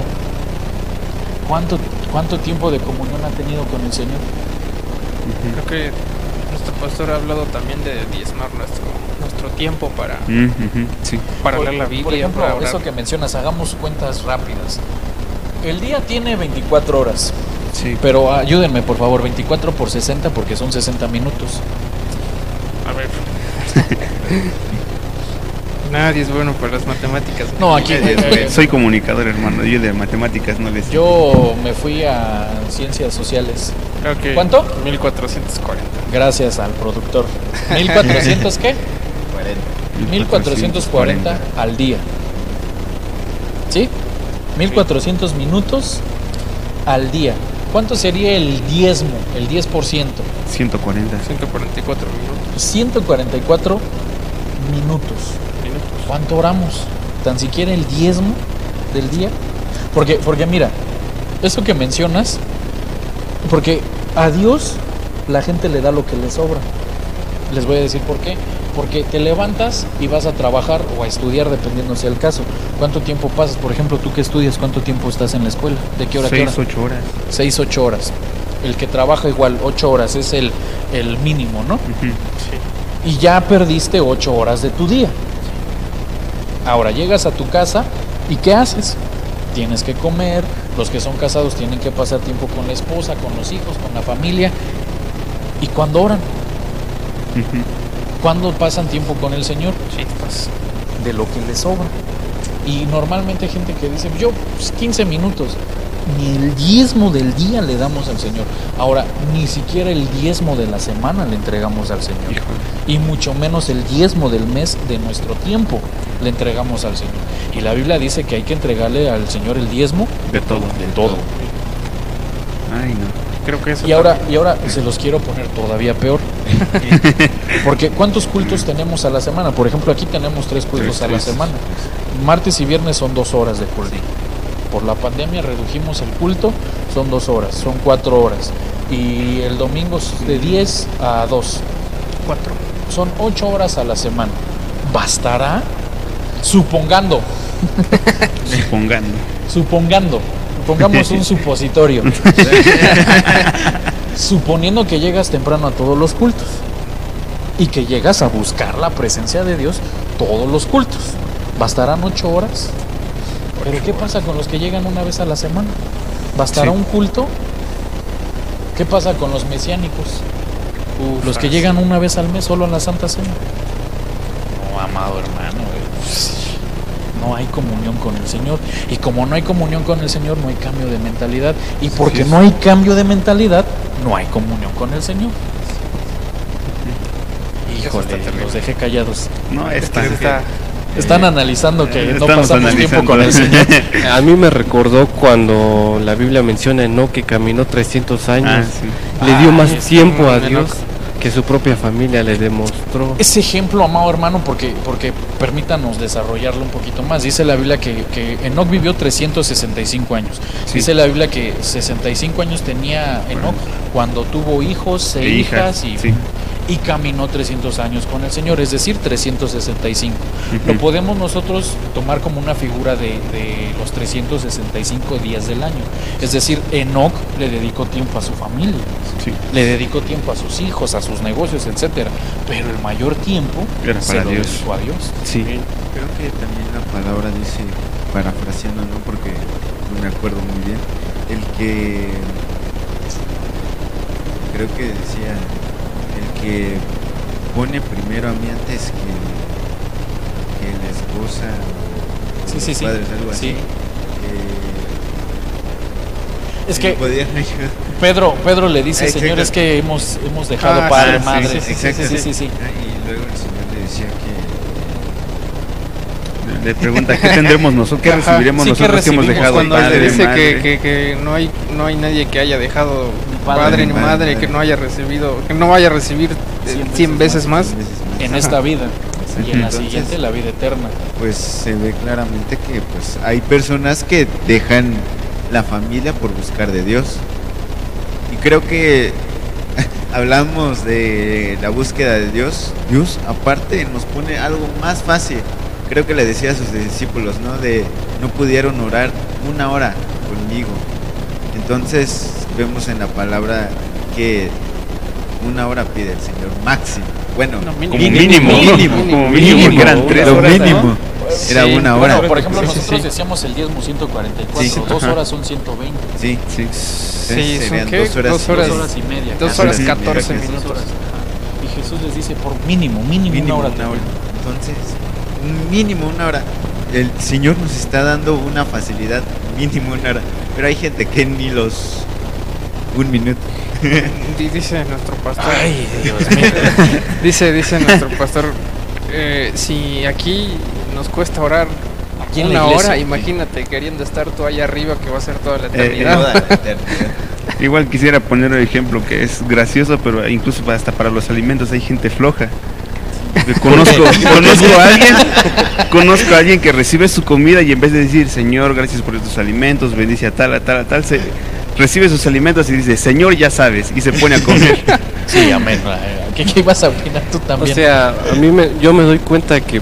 ¿Cuánto, cuánto tiempo de comunión ha tenido con el Señor? Creo que nuestro pastor ha hablado también de diezmar nuestro, nuestro tiempo para, Mm, ujú, Sí. para Por- leer la por Biblia, ejemplo, para orar. eso que mencionas, hagamos cuentas rápidas. El día tiene 24 horas, Sí. pero ayúdenme por favor, 24 por 60 porque son 60 minutos. A ver. Nadie es bueno para las matemáticas. No, aquí eh, Soy comunicador, hermano. Yo de matemáticas no les. yo me fui a ciencias sociales. Que ¿Cuánto? 1440. Gracias al productor. ¿1400 qué? 1440 al día. ¿Sí? 1400 minutos al día. ¿Cuánto sería el diezmo? El 10%. 140. 144 minutos. 144 minutos. minutos. ¿Cuánto oramos? Tan siquiera el diezmo del día. Porque, porque mira, eso que mencionas, porque a Dios la gente le da lo que le sobra. Les voy a decir por qué. Porque te levantas y vas a trabajar o a estudiar, dependiendo sea el caso. ¿Cuánto tiempo pasas? Por ejemplo, tú que estudias, ¿cuánto tiempo estás en la escuela? ¿De qué hora a qué hora? 6, 8 horas. 6, 8 horas. El que trabaja igual 8 horas es el, el mínimo, ¿no? Ujú. y ya perdiste ocho horas de tu día. Ahora llegas a tu casa y ¿qué haces? Tienes que comer, los que son casados tienen que pasar tiempo con la esposa, con los hijos, con la familia. ¿Y cuándo oran? Ujú. ¿Cuándo pasan tiempo con el Señor? Chispas. De lo que les sobra. Y normalmente hay gente que dice, yo pues, 15 minutos. Ni el diezmo del día le damos al Señor. Ahora, ni siquiera el diezmo de la semana le entregamos al Señor. Híjole. y mucho menos el diezmo del mes de nuestro tiempo le entregamos al Señor. Y la Biblia dice que hay que entregarle al Señor el diezmo De todo. de todo. Ay, no. Creo que eso Y ahora, también. y ahora se los quiero poner todavía peor. Porque ¿cuántos cultos tenemos a la semana? Por ejemplo, aquí tenemos tres cultos Tres, a la tres. semana. Martes y viernes son dos horas de culto. Por la pandemia redujimos el culto, son dos horas, son cuatro horas. Y el domingo es de 10 a 2. cuatro. Son ocho horas a la semana. ¿Bastará? Supongando, Supongando. supongando, pongamos un supositorio. Suponiendo que llegas temprano a todos los cultos y que llegas a buscar la presencia de Dios todos los cultos. ¿Bastarán ocho horas? ¿Pero qué pasa con los que llegan una vez a la semana? ¿Bastará Sí. un culto? ¿Qué pasa con los mesiánicos? Los que llegan una vez al mes solo a la Santa Cena. No, amado hermano. Eh, no hay comunión con el Señor. Y como no hay comunión con el Señor, no hay cambio de mentalidad. Y porque no hay cambio de mentalidad, no hay comunión con el Señor. Híjole, los dejé callados. No, está. Está, Están analizando que no Estamos pasamos tiempo analizando. con el Señor. A mí me recordó cuando la Biblia menciona a Enoch que caminó 300 años. Ah, sí. Le dio Ah, más tiempo a Enoch. Que su propia familia le demostró. Ese ejemplo, amado hermano, porque, porque permítanos desarrollarlo un poquito más. Dice la Biblia que, que Enoch vivió 365 años. Sí. Dice la Biblia que 65 años tenía Enoch cuando tuvo hijos e, E hijas, hijas, y, sí. Y caminó 300 años con el Señor, es decir, 365. Lo Ujú. podemos nosotros tomar como una figura de, de los 365 días del año. Es decir, Enoch le dedicó tiempo a su familia Sí. le dedicó tiempo a sus hijos, a sus negocios, etcétera. Pero el mayor tiempo Era se para lo Dios. dedicó a Dios. Sí. Creo que también la palabra dice, parafraseando, ¿no? Porque no me acuerdo muy bien, el que creo que decía, que pone primero a mí antes que, que la esposa o Sí, los sí, sí. padres, algo Sí. así. eh, Es que. Pedro, Pedro le dice, Señor, es que hemos, hemos dejado Ah, padre, sí, madre. sí, Sí, sí, sí. Ah, y luego el Señor le decía que Le pregunta, ¿qué tendremos nosotros? ¿Qué recibiremos Sí, ¿qué nosotros que hemos dejado? cuando padre, le dice madre? que, que, que no hay no hay nadie que haya dejado padre, padre, ni madre, que no haya recibido que no vaya a recibir eh, 100 veces más. En esta vida y en la Entonces- siguiente la vida eterna. pues se ve claramente que pues hay personas que dejan la familia por buscar de Dios. Y creo que hablamos de la búsqueda de Dios. Dios aparte nos pone algo más fácil. Creo que le decía a sus discípulos, ¿no? De no pudieron orar una hora conmigo. Entonces vemos en la palabra que una hora pide el Señor máximo. Bueno, No, Como mínimo. mínimo, Mínimo, como mínimo, mínimo, eran una tres lo horas. ¿no? mínimo. Era Sí, una bueno, hora. por ejemplo, Sí, nosotros sí. decíamos el diezmo 144, Sí. dos Ajá. horas son 120. Sí, Sí. sí serían son qué dos horas dos y- horas, Dos horas y media. dos casi. horas Sí, 14 mira que Dos minutos horas. Y Jesús les dice por mínimo, mínimo, mínimo una hora. una hora. Entonces, mínimo una hora. El Señor nos está dando una facilidad mínimo una hora. Pero hay gente que ni los un minuto. Di- dice nuestro pastor Ay, Dios mío. dice dice nuestro pastor eh, si aquí nos cuesta orar Aquí en la una iglesia. hora imagínate queriendo estar tú allá arriba que va a ser toda la Eh, eternidad Toda la eternidad. Igual quisiera poner un ejemplo que es gracioso, pero incluso hasta para los alimentos hay gente floja. Conozco, conozco a alguien, conozco a alguien que recibe su comida y en vez de decir Señor, gracias por estos alimentos, bendice a tal, a tal, a tal, se recibe sus alimentos y dice Señor, ya sabes, y se pone a comer. Sí, amén. ¿Qué, qué ibas a opinar tú O también? sea, a mí me, yo me doy cuenta que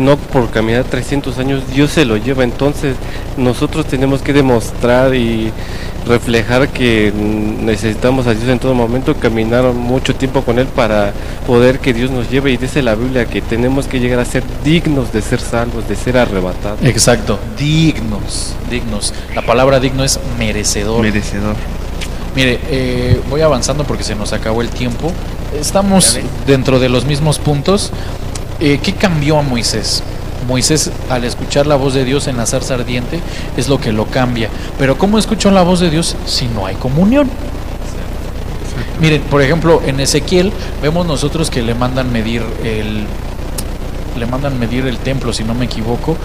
no por caminar 300 años Dios se lo lleva, entonces nosotros tenemos que demostrar y reflejar que necesitamos a Dios en todo momento, caminar mucho tiempo con Él para poder que Dios nos lleve y dice la Biblia que tenemos que llegar a ser dignos de ser salvos, de ser arrebatados. Exacto, dignos, dignos. La palabra digno es merecedor. Merecedor. Mire, eh, voy avanzando porque se nos acabó el tiempo. Estamos dentro de los mismos puntos. Eh, ¿Qué cambió a Moisés? Moisés al escuchar la voz de Dios en la zarza ardiente es lo que lo cambia. Pero ¿cómo escuchó la voz de Dios si no hay comunión? Miren, por ejemplo, en Ezequiel vemos nosotros que le mandan medir el le mandan medir el templo, si no me equivoco,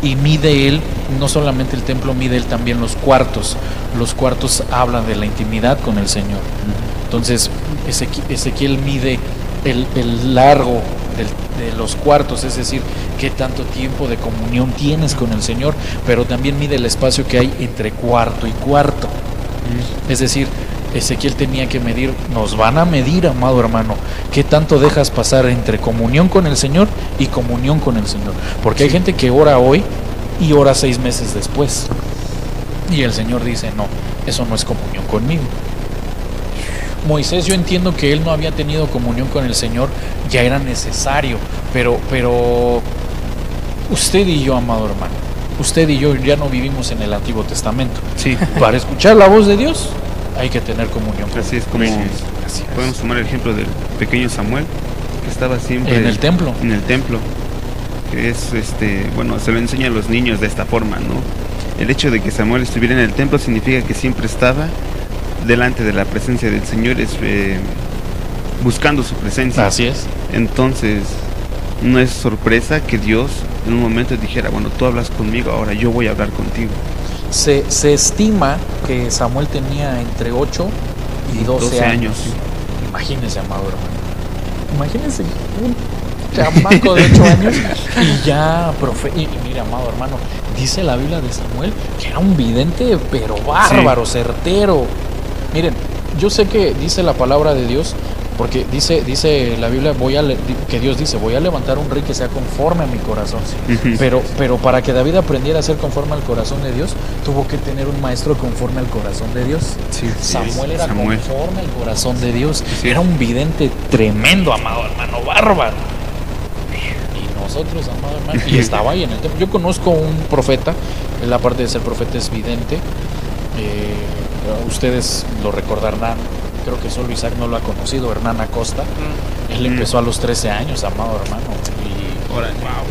y mide él, no solamente el templo, mide él también los cuartos. Los cuartos hablan de la intimidad con el Señor. Entonces, Ezequi- Ezequiel mide el, el largo de los cuartos, es decir, qué tanto tiempo de comunión tienes con el Señor, pero también mide el espacio que hay entre cuarto y cuarto. Es decir, Ezequiel tenía que medir, nos van a medir, amado hermano, qué tanto dejas pasar entre comunión con el Señor y comunión con el Señor. Porque hay gente que ora hoy y ora seis meses después. Y el Señor dice, no, eso no es comunión conmigo. Moisés yo entiendo que él no había tenido comunión con el Señor, ya era necesario, pero, pero usted y yo, amado hermano, usted y yo ya no vivimos en el Antiguo Testamento. Sí, Para escuchar la voz de Dios hay que tener comunión con así es como podemos tomar el ejemplo del pequeño Samuel, que estaba siempre en el templo. en el templo. es, este, bueno, se lo enseña a los niños de esta forma, ¿no? El hecho de que Samuel estuviera en el templo significa que siempre estaba delante de la presencia del Señor, es, eh, buscando su presencia. Así es. Entonces, no es sorpresa que Dios en un momento dijera, bueno, tú hablas conmigo, ahora yo voy a hablar contigo. Se, se estima que Samuel tenía entre 8 y 12, 12 años. años. Imagínense, amado hermano. Imagínense un chamaco de 8 años y ya profe y, y mire, amado hermano, dice la Biblia de Samuel que era un vidente pero bárbaro, certero. Miren, yo sé que dice la palabra de Dios porque dice dice la Biblia voy a que Dios dice, voy a levantar un rey que sea conforme a mi corazón. Pero, pero para que David aprendiera a ser conforme al corazón de Dios, tuvo que tener un maestro conforme al corazón de Dios. Sí, Samuel era Samuel. conforme al corazón de Dios. Sí. Era un vidente tremendo, amado hermano, bárbaro. Y nosotros, amado hermano, y estaba ahí en el templo. Yo conozco un profeta, él aparte de ser profeta es vidente. Eh, ustedes lo recordarán, creo que solo Isaac no lo ha conocido, Hernán Acosta. Mm. Él Mm. empezó a los 13 años, amado hermano.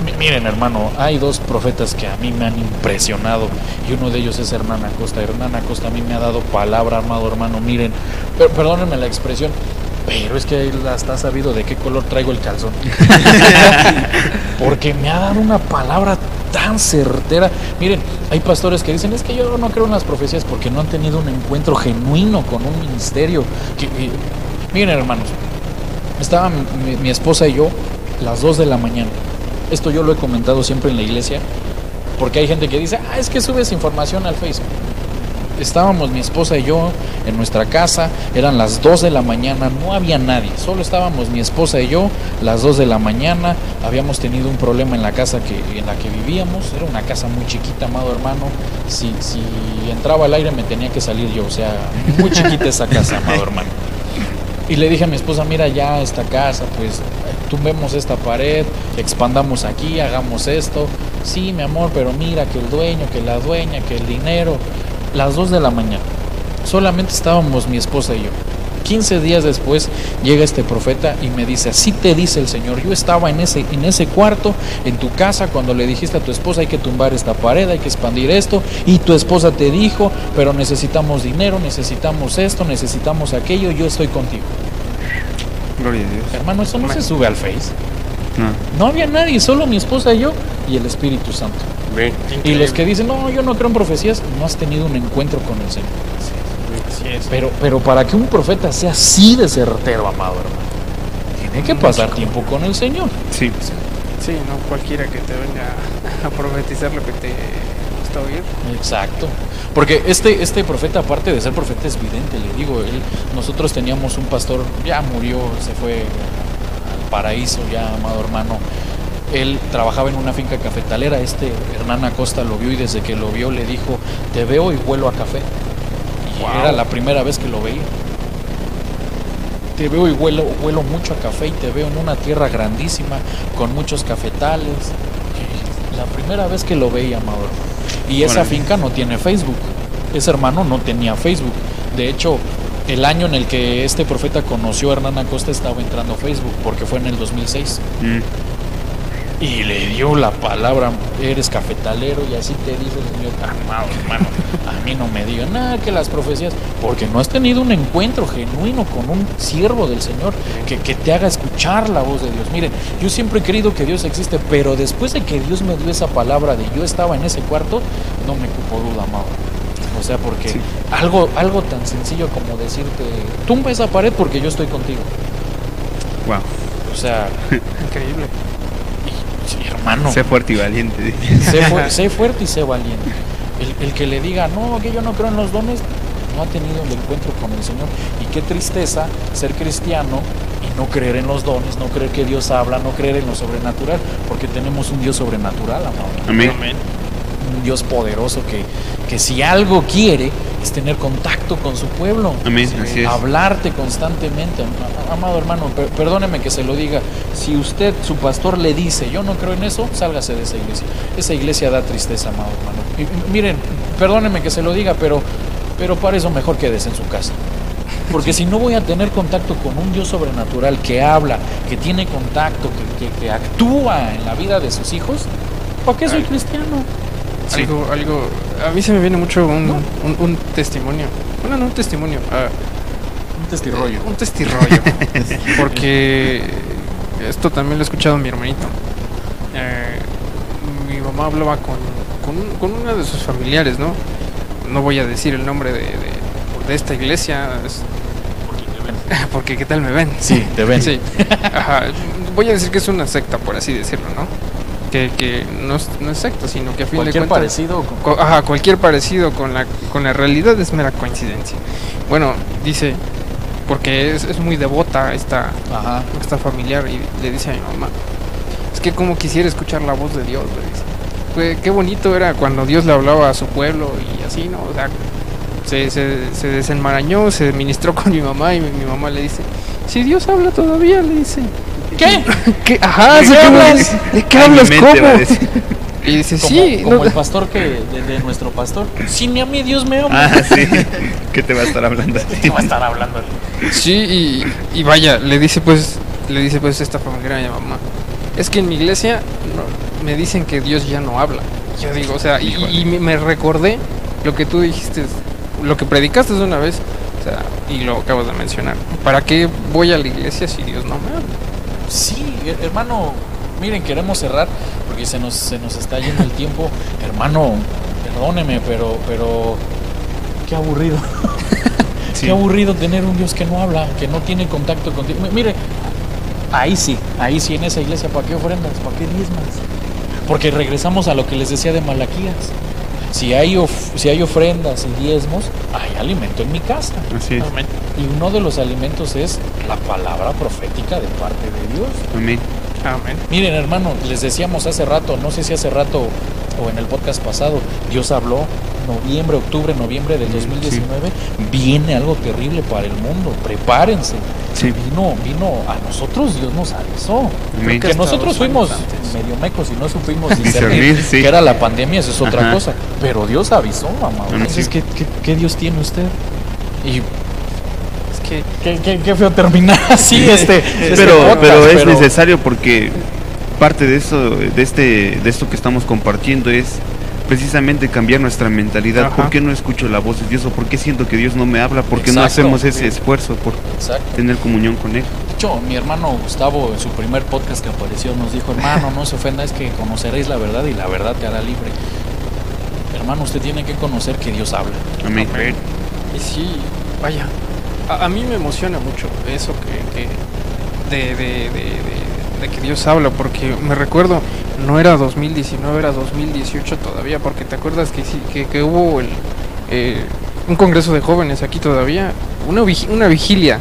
Y Miren, hermano, hay dos profetas que a mí me han impresionado y uno de ellos es Hernán Acosta. Hernán Acosta a mí me ha dado palabra, amado hermano. Miren, per- perdónenme la expresión, pero es que él hasta ha sabido de qué color traigo el calzón. Porque me ha dado una palabra tan certera. Miren, hay pastores que dicen, es que yo no creo en las profecías porque no han tenido un encuentro genuino con un ministerio. Que, eh, miren, hermanos, estaban mi, mi esposa y yo las 2 de la mañana. Esto yo lo he comentado siempre en la iglesia, porque hay gente que dice, ah, es que subes información al Facebook. Estábamos mi esposa y yo en nuestra casa, eran las 2 de la mañana, no había nadie, solo estábamos mi esposa y yo, las 2 de la mañana, habíamos tenido un problema en la casa que, en la que vivíamos, era una casa muy chiquita, amado hermano, si, si entraba al aire me tenía que salir yo, o sea, muy chiquita esa casa, amado hermano. Y le dije a mi esposa, mira ya esta casa, pues tumbemos esta pared, expandamos aquí, hagamos esto. Sí, mi amor, pero mira que el dueño, que la dueña, que el dinero. Las 2 de la mañana. Solamente estábamos mi esposa y yo. 15 días después llega este profeta y me dice, así te dice el Señor, yo estaba en ese, en ese cuarto, en tu casa, cuando le dijiste a tu esposa hay que tumbar esta pared, hay que expandir esto, y tu esposa te dijo, pero necesitamos dinero, necesitamos esto, necesitamos aquello, yo estoy contigo. Gloria a Dios. Hermano, eso no se sube al Face. No. No había nadie, solo mi esposa y yo y el Espíritu Santo. Y los que dicen, no, yo no creo en profecías, no has tenido un encuentro con el Señor. Pero, pero para que un profeta sea así de certero, amado hermano, tiene que pasar tiempo con el Señor. Sí. Sí, no cualquiera que te venga a profetizar lo que te gusta oír. Exacto. Porque este, este profeta, aparte de ser profeta, es vidente, le digo. Él, nosotros teníamos un pastor, ya murió, se fue al paraíso, ya, amado hermano. Él trabajaba en una finca cafetalera. Este Hernán Acosta lo vio y desde que lo vio le dijo: Te veo y huelo a café. Y Wow. era la primera vez que lo veía. Te veo y huelo, huelo mucho a café y te veo en una tierra grandísima con muchos cafetales. La primera vez que lo veía, hermano. Y esa finca no tiene Facebook. Ese hermano no tenía Facebook. De hecho, el año en el que este profeta conoció a Hernán Acosta estaba entrando a Facebook, porque fue en el 2006. Mm. Y le dio la palabra, eres cafetalero, y así te dice el Señor, amado hermano, a mí no me digan nada que las profecías, porque no has tenido un encuentro genuino con un siervo del Señor que, que te haga escuchar la voz de Dios. Miren, yo siempre he creído que Dios existe, pero después de que Dios me dio esa palabra de yo estaba en ese cuarto, no me cupo duda, amado. O sea, porque Sí. algo, algo tan sencillo como decirte, tumba esa pared porque yo estoy contigo. Wow. O sea, Increíble. Hermano. Sé fuerte y valiente. sé, fu- sé fuerte y sé valiente. El, el que le diga, no, que yo no creo en los dones, no ha tenido el encuentro con el Señor. Y qué tristeza ser cristiano y no creer en los dones, no creer que Dios habla, no creer en lo sobrenatural, porque tenemos un Dios sobrenatural, amado. Amén. Un Dios poderoso que, que si algo quiere es tener contacto con su pueblo. Amén. Así es. Hablarte constantemente, Am- amado hermano, per- perdóneme que se lo diga. Si usted, su pastor, le dice, yo no creo en eso, sálgase de esa iglesia. Esa iglesia da tristeza, amado hermano. Y- miren, perdóneme que se lo diga, pero, pero para eso mejor quédese en su casa. Porque si no voy a tener contacto con un Dios sobrenatural que habla, que tiene contacto, que, que- que actúa en la vida de sus hijos, ¿para qué soy cristiano? Sí. Algo, algo, a mí se me viene mucho un, un, un testimonio. Bueno, no un testimonio, ah, Un testirrollo. un testirrollo. porque esto también lo he escuchado mi hermanito. Eh, mi mamá hablaba con, con, un- con una de sus familiares, ¿no? No voy a decir el nombre de, de, de esta iglesia, es- porque qué tal me ven. Sí, te ven. Sí. Ajá. Voy a decir que es una secta, por así decirlo, ¿no? Que, que no, es, no es secta, sino que a fin Cualquier de cuentas... parecido con- Co- Ajá, cualquier parecido con la, con la realidad es mera coincidencia. Bueno, dice, porque es, es muy devota esta, Ajá. esta familiar y le dice a mi mamá, es que como quisiera escuchar la voz de Dios. Fue- qué bonito era cuando Dios le hablaba a su pueblo y así, ¿no? O sea, se, se, se desenmarañó, se ministró con mi mamá y mi, mi mamá le dice, si Dios habla todavía, le dice. ¿Qué? ¿Qué? Ajá, ¿De qué hablas? ¿De qué hablas? ¿Cómo? Y dice, Como, sí, como no- el pastor que de, de nuestro pastor. Si ni a mí Dios me habla. Ah, sí. ¿Qué te va a estar hablando a ti? ¿Qué va a estar hablando? Sí, y, y vaya, le dice pues, le dice pues esta familiar a mi mamá. Es que en mi iglesia no- me dicen que Dios ya no habla. Yo digo, o sea, y, y me, recordé lo que tú dijiste, lo que predicaste de una vez, o sea, y lo acabas de mencionar. ¿Para qué voy a la iglesia si Dios no me habla? Sí, her- hermano, miren, queremos cerrar porque se nos, se nos está yendo el tiempo. Hermano, perdóneme, pero, pero qué aburrido. Sí. Qué aburrido tener un Dios que no habla, que no tiene contacto contigo. Mi- Mire, ahí sí, ahí sí en esa iglesia, ¿para qué ofrendas? ¿Para qué diezmas? Porque regresamos a lo que les decía de Malaquías. Si hay, of- si hay ofrendas y diezmos, hay alimento en mi casa. Así es. Amén. Y uno de los alimentos es la palabra profética de parte de Dios. Amén. Amén. Miren, hermano, les decíamos hace rato, no sé si hace rato o en el podcast pasado, Dios habló noviembre, octubre, noviembre del Sí. 2019, viene algo terrible para el mundo, prepárense. Sí. Vino, vino a nosotros, Dios nos avisó. Amén. Que nosotros fuimos antes. medio mecos y no supimos Discernir, sí. que era la pandemia, eso es otra Ajá. cosa. Pero Dios avisó, mamá. Entonces, sí. ¿qué, qué, qué Dios tiene usted? Y Que qué, qué- qué feo terminar así este, este pero, podcast, pero es pero- necesario porque parte de eso, de este, de esto que estamos compartiendo es precisamente cambiar nuestra mentalidad. Ajá. ¿Por qué no escucho la voz de Dios o por qué siento que Dios no me habla? ¿Por qué no hacemos ese esfuerzo por Exacto. tener comunión con Él? De hecho, mi hermano Gustavo, en su primer podcast que apareció, nos dijo, hermano, no se ofenda, es que conoceréis la verdad y la verdad te hará libre. Hermano, usted tiene que conocer que Dios habla. Amén. Y sí, vaya, a, a mí me emociona mucho eso que, que de, de, de- de- de que Dios habla, porque me recuerdo, no era 2019, era 2018 todavía, porque te acuerdas que sí, que, que hubo el, eh, un congreso de jóvenes aquí todavía, una, vigi- una vigilia,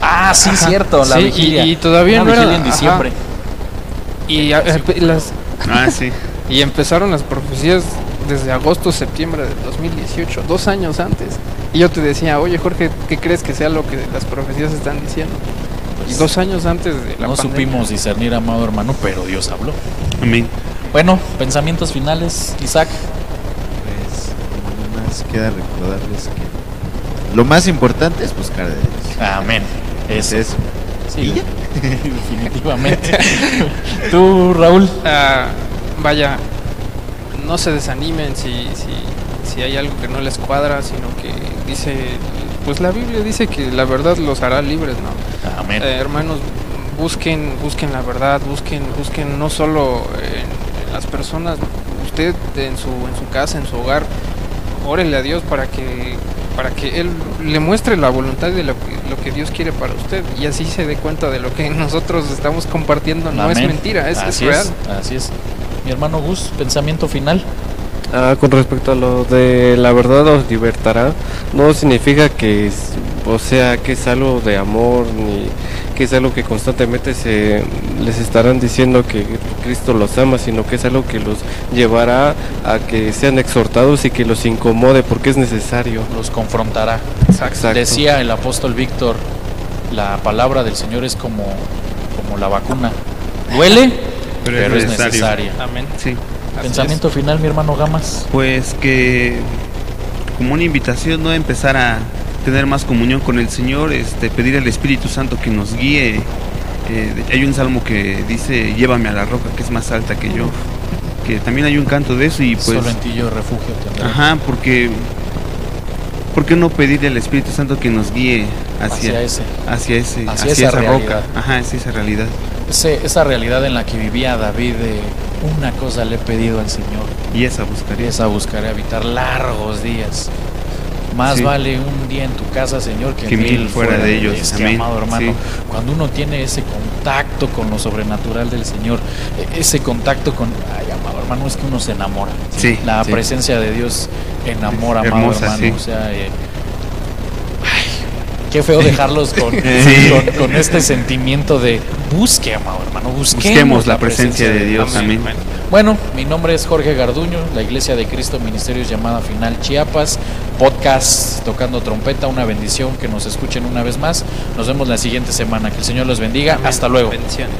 Ah, sí, Ajá. cierto, la Sí, vigilia. y todavía Una no era- vigilia en ajá. diciembre. y, a- empe- las, Ah, sí. y empezaron las profecías desde agosto, septiembre del 2018, dos años antes. Y yo te decía, oye Jorge, ¿qué crees que sea lo que las profecías están diciendo? Y dos años antes de la no pandemia. supimos discernir, amado hermano, pero Dios habló. Amén. Bueno, pensamientos finales, Isaac. Pues nada más queda recordarles que lo más importante es buscar de Dios. Amén. Es Eso. eso. Sí, ¿Y ya? definitivamente. Tú, Raúl. Ah, vaya, no se desanimen si, si, si hay algo que no les cuadra, sino que dice, pues la Biblia dice que la verdad los hará libres, ¿no? Amén. Eh, hermanos, busquen, busquen la verdad, busquen, busquen no solo en, en las personas, usted en su, en su casa, en su hogar, órele a Dios para que, para que Él le muestre la voluntad de lo que, lo que Dios quiere para usted y así se dé cuenta de lo que nosotros estamos compartiendo no es mentira, es, es así real. Así es. Mi hermano Gus, pensamiento final. Ah, con respecto a lo de la verdad os libertará, no significa que, es- o sea, que es algo de amor ni que es algo que constantemente se les estarán diciendo que Cristo los ama, sino que es algo que los llevará a que sean exhortados y que los incomode porque es necesario. Los confrontará. Exacto. Decía el apóstol Víctor, la palabra del Señor es como, como la vacuna. Duele, pero, es necesaria. Amén. Sí. Pensamiento final, mi hermano Gamas. Pues que como una invitación, ¿no? Empezar a, tener más comunión con el Señor, este, pedir al Espíritu Santo que nos guíe. Eh, hay un salmo que dice, llévame a la roca que es más alta que yo. Que también hay un canto de eso y pues... Solo en ti yo refugio tendré. Ajá, porque... ¿Por qué no pedirle al Espíritu Santo que nos guíe hacia, Hacia ese. hacia ese, Hacia hacia, esa esa roca? Ajá, hacia esa realidad. Ese- esa realidad en la que vivía David, de una cosa le he pedido al Señor, Y esa y buscaría. esa buscaré habitar largos días. Más Sí. vale un día en tu casa, Señor, que, Que mil fuera de ellos. Amén. amado hermano, Sí. cuando uno tiene ese contacto con lo sobrenatural del Señor, e- ese contacto con, ay, amado hermano, es que uno se enamora. Sí, La presencia de Dios enamora, amado hermosa, hermano. O sea, eh, qué feo dejarlos con, Sí. con, con este sentimiento de busque, amado hermano, busquemos, Busquemos la presencia de Dios. Amén. Amén. Bueno, mi nombre es Jorge Garduño, la Iglesia de Cristo Ministerios llamada Final Chiapas, podcast tocando trompeta, una bendición que nos escuchen una vez más. Nos vemos la siguiente semana. Que el Señor los bendiga. Amén. Hasta luego. Bendiciones.